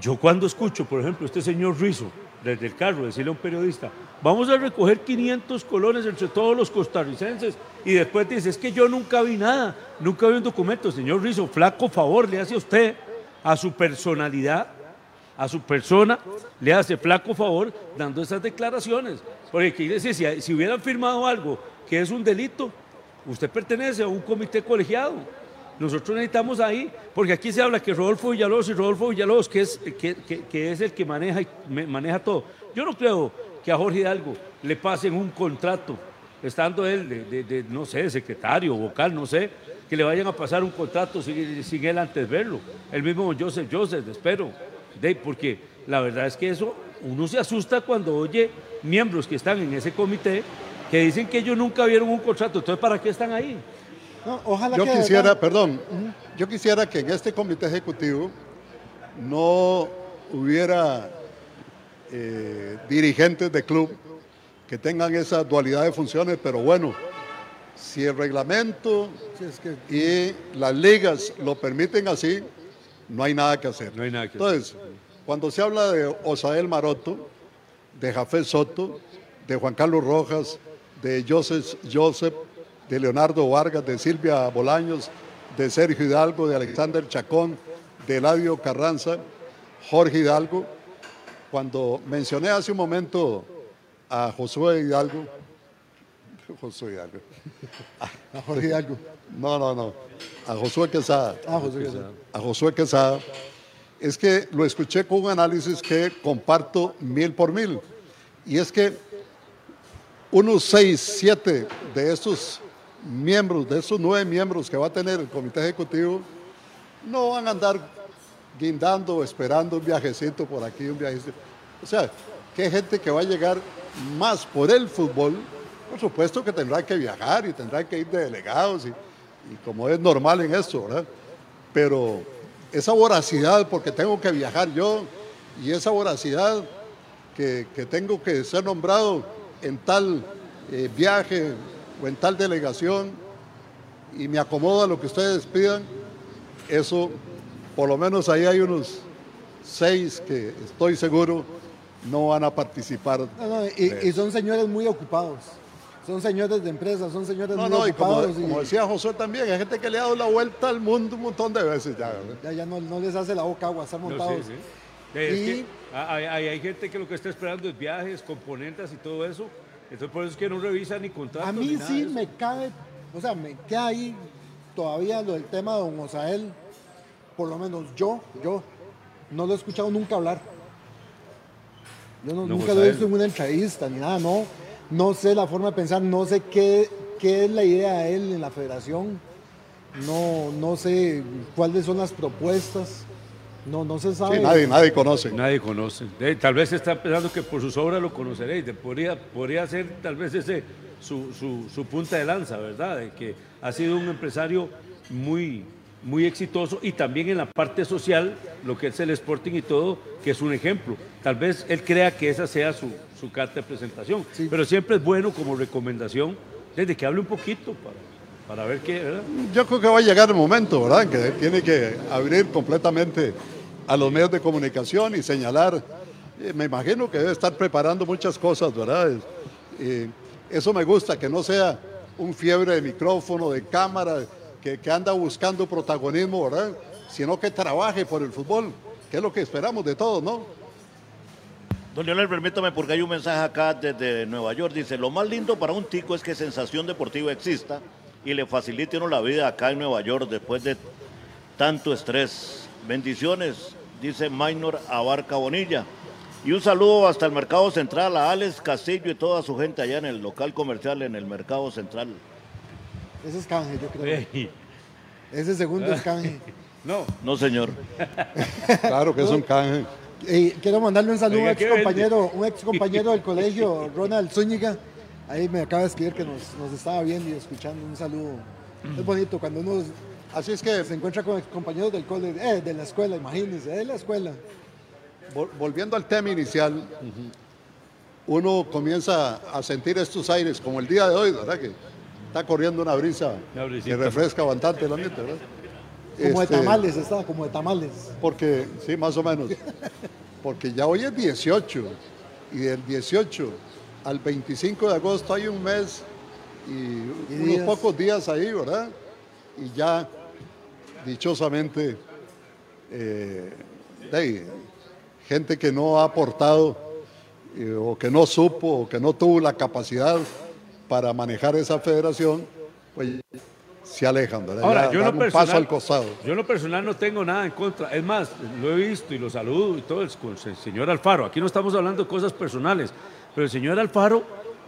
Yo cuando escucho, por ejemplo, este señor Rizo, desde el carro, decirle a un periodista, vamos a recoger 500 colones entre todos los costarricenses, y después dice, es que yo nunca vi nada, nunca vi un documento. Señor Rizo, flaco favor le hace a usted, a su personalidad, a su persona, le hace flaco favor dando esas declaraciones. Porque quiere decir, si, si hubieran firmado algo que es un delito, usted pertenece a un comité colegiado. Nosotros necesitamos ahí, porque aquí se habla que Rodolfo Villalobos y Rodolfo Villalobos, que es, que, que, es el que maneja, maneja todo. Yo no creo que a Jorge Hidalgo le pasen un contrato, estando él de, de, de no sé, secretario, vocal, no sé, que le vayan a pasar un contrato sin, sin él antes verlo. El mismo Joseph Joseph, espero, de, porque la verdad es que eso, uno se asusta cuando oye miembros que están en ese comité que dicen que ellos nunca vieron un contrato, entonces ¿para qué están ahí? No, ojalá yo que quisiera, verdad- perdón, yo quisiera que en este comité ejecutivo no hubiera eh, dirigentes de club que tengan esa dualidad de funciones, pero bueno, si el reglamento y las ligas lo permiten así, no hay nada que hacer. No hay nada que Entonces, cuando se habla de Osael Maroto, de Jafé Soto, de Juan Carlos Rojas, de Joseph, Joseph, de Leonardo Vargas, de Silvia Bolaños, de Sergio Hidalgo, de Alexander Chacón, de Eladio Carranza, Jorge Hidalgo. Cuando mencioné hace un momento a Josué Hidalgo, *laughs* Josué Hidalgo, A Jorge Hidalgo. no, no, no, a Josué Quesada, Ah, José Quesada. a Josué Quesada, es que lo escuché con un análisis que comparto mil por mil. Y es que unos seis, siete de estos miembros, de esos nueve miembros que va a tener el comité ejecutivo, no van a andar guindando o esperando un viajecito por aquí, un viajecito. O sea, que hay gente que va a llegar más por el fútbol, por supuesto que tendrá que viajar y tendrá que ir de delegados y, y como es normal en esto, ¿verdad? Pero esa voracidad, porque tengo que viajar yo, y esa voracidad que, que tengo que ser nombrado en tal eh, viaje o en tal delegación, y me acomoda lo que ustedes pidan, eso, por lo menos ahí hay unos seis que estoy seguro no van a participar. No, no, y, y son señores muy ocupados. Son señores de empresas, son señores No, muy no, y como, ocupados. y como decía José también, hay gente que le ha dado la vuelta al mundo un montón de veces ya. ¿verdad? ya, ya no, no les hace la boca agua, están No, montados. sí, sí. Es Y- que hay, hay- hay gente que lo que está esperando es viajes, componentes y todo eso. Entonces por eso es que no revisan ni contratos. A ni mí nada sí me cabe, o sea, me queda ahí todavía lo del tema de Don Osael. Por lo menos yo, yo, no lo he escuchado nunca hablar. Yo no- nunca lo he visto en una entrevista ni nada, no. No sé la forma de pensar, no sé qué, qué es la idea de él en la federación. No, no sé cuáles son las propuestas. No, no se sabe. Sí, nadie, nadie conoce. Nadie conoce. Eh, tal vez está pensando que por sus obras lo conoceréis. De- Podría, podría ser tal vez ese su, su- su punta de lanza, ¿verdad? De que ha sido un empresario muy, muy exitoso y también en la parte social, lo que es el Sporting y todo, que es un ejemplo. Tal vez él crea que esa sea su, su carta de presentación. Pero siempre es bueno como recomendación, desde que hable un poquito para, para ver qué, ¿verdad? Yo creo que va a llegar el momento, ¿verdad? Que tiene que abrir completamente a los medios de comunicación y señalar Eh, me imagino que debe estar preparando muchas cosas, ¿verdad? Eh, eso me gusta, que no sea un fiebre de micrófono, de cámara, que, que anda buscando protagonismo, ¿verdad? Sino que trabaje por el fútbol, que es lo que esperamos de todos, ¿no? Don Leonel, permítame porque hay un mensaje acá desde Nueva York. Dice, lo más lindo para un tico es que sensación deportiva exista y le facilite uno la vida acá en Nueva York después de tanto estrés. Bendiciones, dice Minor Abarca Bonilla. Y un saludo hasta el Mercado Central a Alex Castillo y toda su gente allá en el local comercial en el Mercado Central. Ese es canje, yo creo. Ese segundo es canje. *laughs* No. No, señor. *laughs* Claro que es un canje. Eh, quiero mandarle un saludo Oiga, a un ¿qué ex compañero, un ex compañero del *laughs* colegio, Ronald Zúñiga. Ahí me acaba de escribir que nos, nos estaba viendo y escuchando. Un saludo. Es bonito cuando uno Así es que, se encuentra con compañeros del colegio, eh, de la escuela, imagínense, de la escuela. vol- volviendo al tema inicial, uno comienza a sentir estos aires, como el día de hoy, ¿verdad? Que está corriendo una brisa que refresca bastante el ambiente, ¿verdad? Como Este, de tamales, estaba como de tamales. Porque, sí, más o menos. Porque ya hoy es 18 y del 18 al 25 de agosto hay un mes y, Y unos días. pocos días ahí, ¿verdad? Y ya, dichosamente, eh, gente que no ha aportado eh, o que no supo o que no tuvo la capacidad para manejar esa federación, pues se alejan, ¿verdad? Ahora, Ya yo dan lo un paso personal, al costado. yo en lo personal no tengo nada en contra. Es más, lo he visto y lo saludo y todo, con el señor Alfaro. Aquí no estamos hablando de cosas personales, pero el señor Alfaro,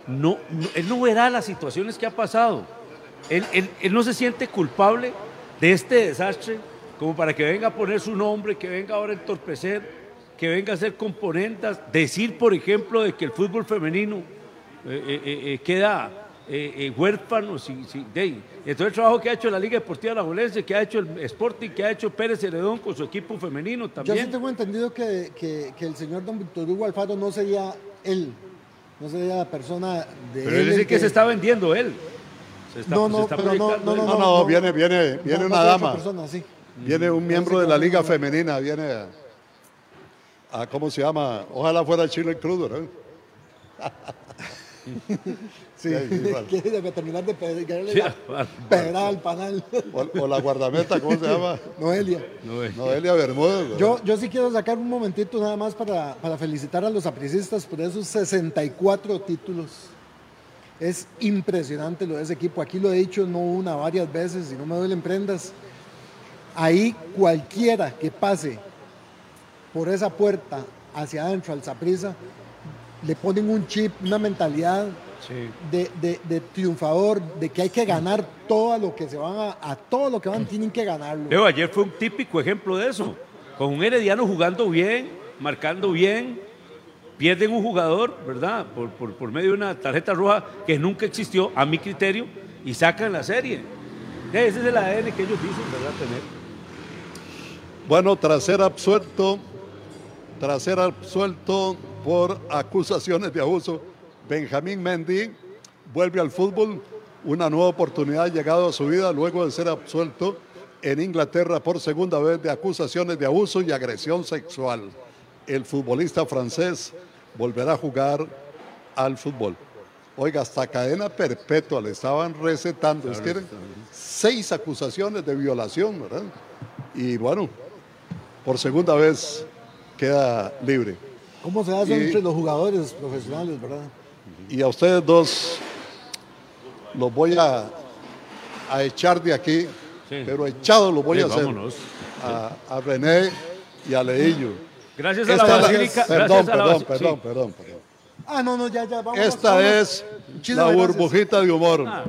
no, no- él no verá las situaciones que ha pasado. Él, él- él no se siente culpable de este desastre como para que venga a poner su nombre, que venga ahora a entorpecer, que venga a hacer componentas, decir, por ejemplo, de que el fútbol femenino eh, eh, eh, queda huérfano. Si, si- de. Entonces el trabajo que ha hecho la Liga Deportiva Alajuelense, que ha hecho el Sporting, que ha hecho Pérez Heredón con su equipo femenino Yo también. sí tengo entendido que, que- que el señor don Víctor Hugo Alfaro no sería él, no sería la persona de Pero él. él dice el que se está vendiendo él. Se está, No, se no, está pero no, no, él. No, no, viene, viene, viene no, una no dama. persona, sí. Viene un miembro de la Liga Femenina, viene a, a- ¿cómo se llama? Ojalá fuera Chile crudo, ¿no? *laughs* Sí, Sí, sí, vale. *laughs* quiere terminar de pegarle Sí, al panal. O, o la guardameta, ¿cómo se llama? Noelia. No, eh. Noelia Bermúdez. Yo, yo sí quiero sacar un momentito nada más para, para felicitar a los apricistas por esos 64 títulos. Es impresionante lo de ese equipo. Aquí lo he dicho no una, varias veces y no me duelen prendas. Ahí cualquiera que pase por esa puerta hacia adentro al Saprissa, le ponen un chip, una mentalidad Sí. de, de- de triunfador, de que hay que ganar todo lo que se van a, a todo lo que van, tienen que ganarlo. Leo, ayer fue un típico ejemplo de eso. Con un Herediano jugando bien, marcando bien, pierden un jugador, ¿verdad? Por, por- por medio de una tarjeta roja que nunca existió, a mi criterio, y sacan la serie. Ese es el ADN que ellos dicen, ¿verdad? Tener. Bueno, tras ser absuelto, tras ser absuelto por acusaciones de abuso, Benjamín Mendy vuelve al fútbol, una nueva oportunidad ha llegado a su vida luego de ser absuelto en Inglaterra por segunda vez de acusaciones de abuso y agresión sexual. El futbolista francés volverá a jugar al fútbol. Oiga, hasta cadena perpetua le estaban recetando. Es que eran seis acusaciones de violación, ¿verdad? Y bueno, por segunda vez queda libre. ¿Cómo se hace Y- entre los jugadores profesionales, verdad? Y a ustedes dos los voy a, a echar de aquí, Sí. pero echados los voy Sí, a hacer. vámonos. A, a René y a Leillo. Gracias a Esta la Basílica. Perdón, la perdón, perdón, sí. perdón, perdón. Ah, no, no, ya, ya, vamos. Esta vamos. es Muchísimas la gracias. burbujita de humor. Ah,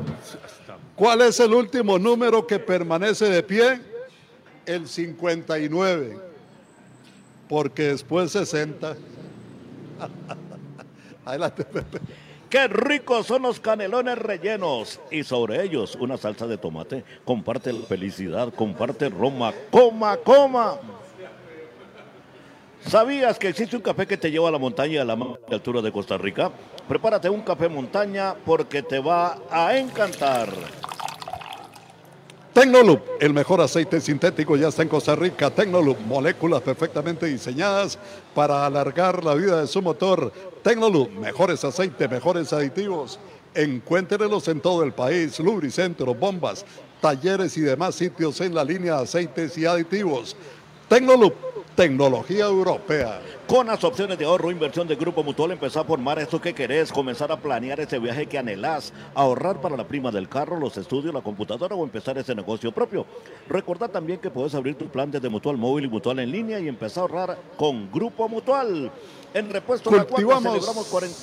¿Cuál es el último número que permanece de pie? El 59. Porque después 60. *laughs* Adelante, Pepe. Qué ricos son los canelones rellenos y sobre ellos una salsa de tomate. Comparte felicidad, comparte Roma. Coma, coma. ¿Sabías que existe un café que te lleva a la montaña a la altura de Costa Rica? Prepárate un café montaña porque te va a encantar. Tecnolub, el mejor aceite sintético ya está en Costa Rica. Tecnolub, moléculas perfectamente diseñadas para alargar la vida de su motor. Tecnolub, mejores aceites, mejores aditivos. Encuéntrelos en todo el país, lubricentros, bombas, talleres y demás sitios en la línea de aceites y aditivos. Tecnolup. Tecnología europea. Con las opciones de ahorro, inversión de Grupo Mutual, empezar a formar esto que querés, comenzar a planear ese viaje que anhelás, ahorrar para la prima del carro, los estudios, la computadora o empezar ese negocio propio. Recordá también que puedes abrir tu plan desde Mutual Móvil y Mutual en línea y empezar a ahorrar con Grupo Mutual. En repuesto de la cuarta, celebramos 40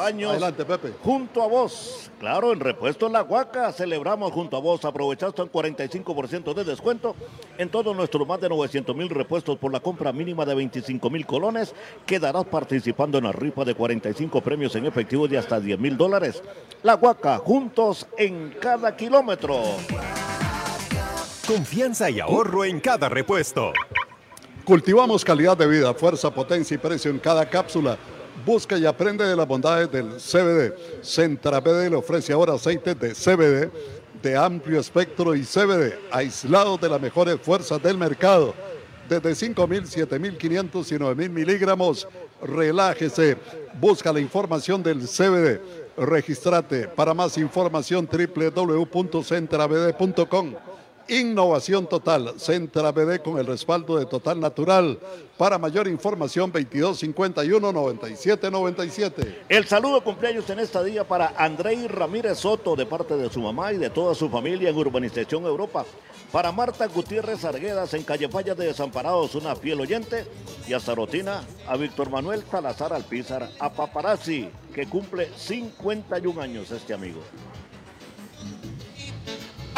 años. Pepe. Junto a vos. Claro, en Repuesto en La Huaca celebramos junto a vos. Aprovechaste un 45% de descuento en todos nuestros más de 900 mil repuestos por la compra mínima de 25 mil colones. Quedarás participando en la rifa de 45 premios en efectivo de hasta 10 mil dólares. La Huaca, juntos en cada kilómetro. Confianza y ahorro en cada repuesto. Cultivamos calidad de vida, fuerza, potencia y precio en cada cápsula Busca y aprende de las bondades del CBD. Centra BD le ofrece ahora aceites de CBD de amplio espectro y CBD, aislados de las mejores fuerzas del mercado. Desde 5.000, 7.500 y 9.000 miligramos. Relájese. Busca la información del CBD. Registrate. Para más información www.centrabd.com. Innovación total, Centra BD con el respaldo de Total Natural. Para mayor información, 2251-9797. El saludo cumpleaños en esta día para Andrei Ramírez Soto de parte de su mamá y de toda su familia en Urbanización Europa. Para Marta Gutiérrez Arguedas en Calle Falla de Desamparados, una fiel oyente. Y a Sarotina, a Víctor Manuel Salazar Alpizar, a Paparazzi, que cumple 51 años este amigo.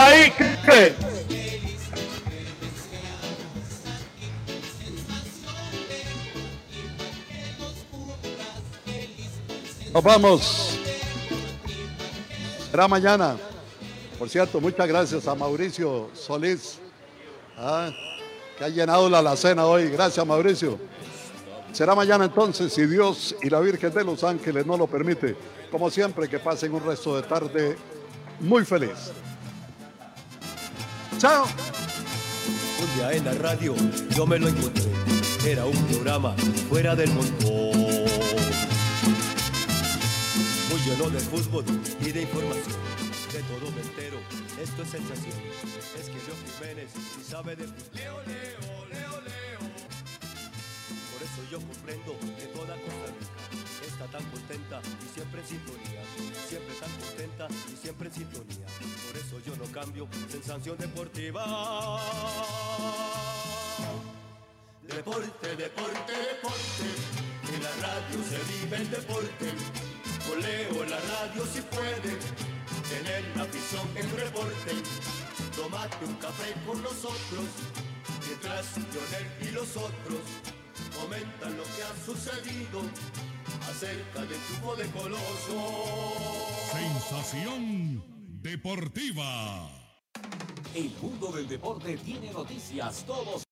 ¡Ahí, ¿qué? Nos vamos. Será mañana. Por cierto, muchas gracias a Mauricio Solís, ah, que ha llenado la alacena hoy. Gracias, Mauricio. Será mañana entonces, si Dios y la Virgen de los Ángeles no lo permite. Como siempre, que pasen un resto de tarde muy feliz. Chao. Un día en la radio yo me lo encontré. Era un programa fuera del montón. Muy lleno de fútbol y de información. De todo me entero. Esto es sensación. Es que Leo Jiménez sí sabe de. Leo, Leo, Leo, Leo. Por eso yo comprendo que toda está contenta y siempre en sintonía. Siempre tan contenta y siempre en sintonía. Por eso yo no cambio sensación deportiva. Deporte, deporte, deporte. En la radio se vive el deporte. Con Leo en la radio si puede. Tener la afición en reporte. Tómate un café con nosotros. Mientras Lionel y los otros comentan lo que ha sucedido acerca del triunfo de Coloso. Sensación deportiva. El mundo del deporte tiene noticias todos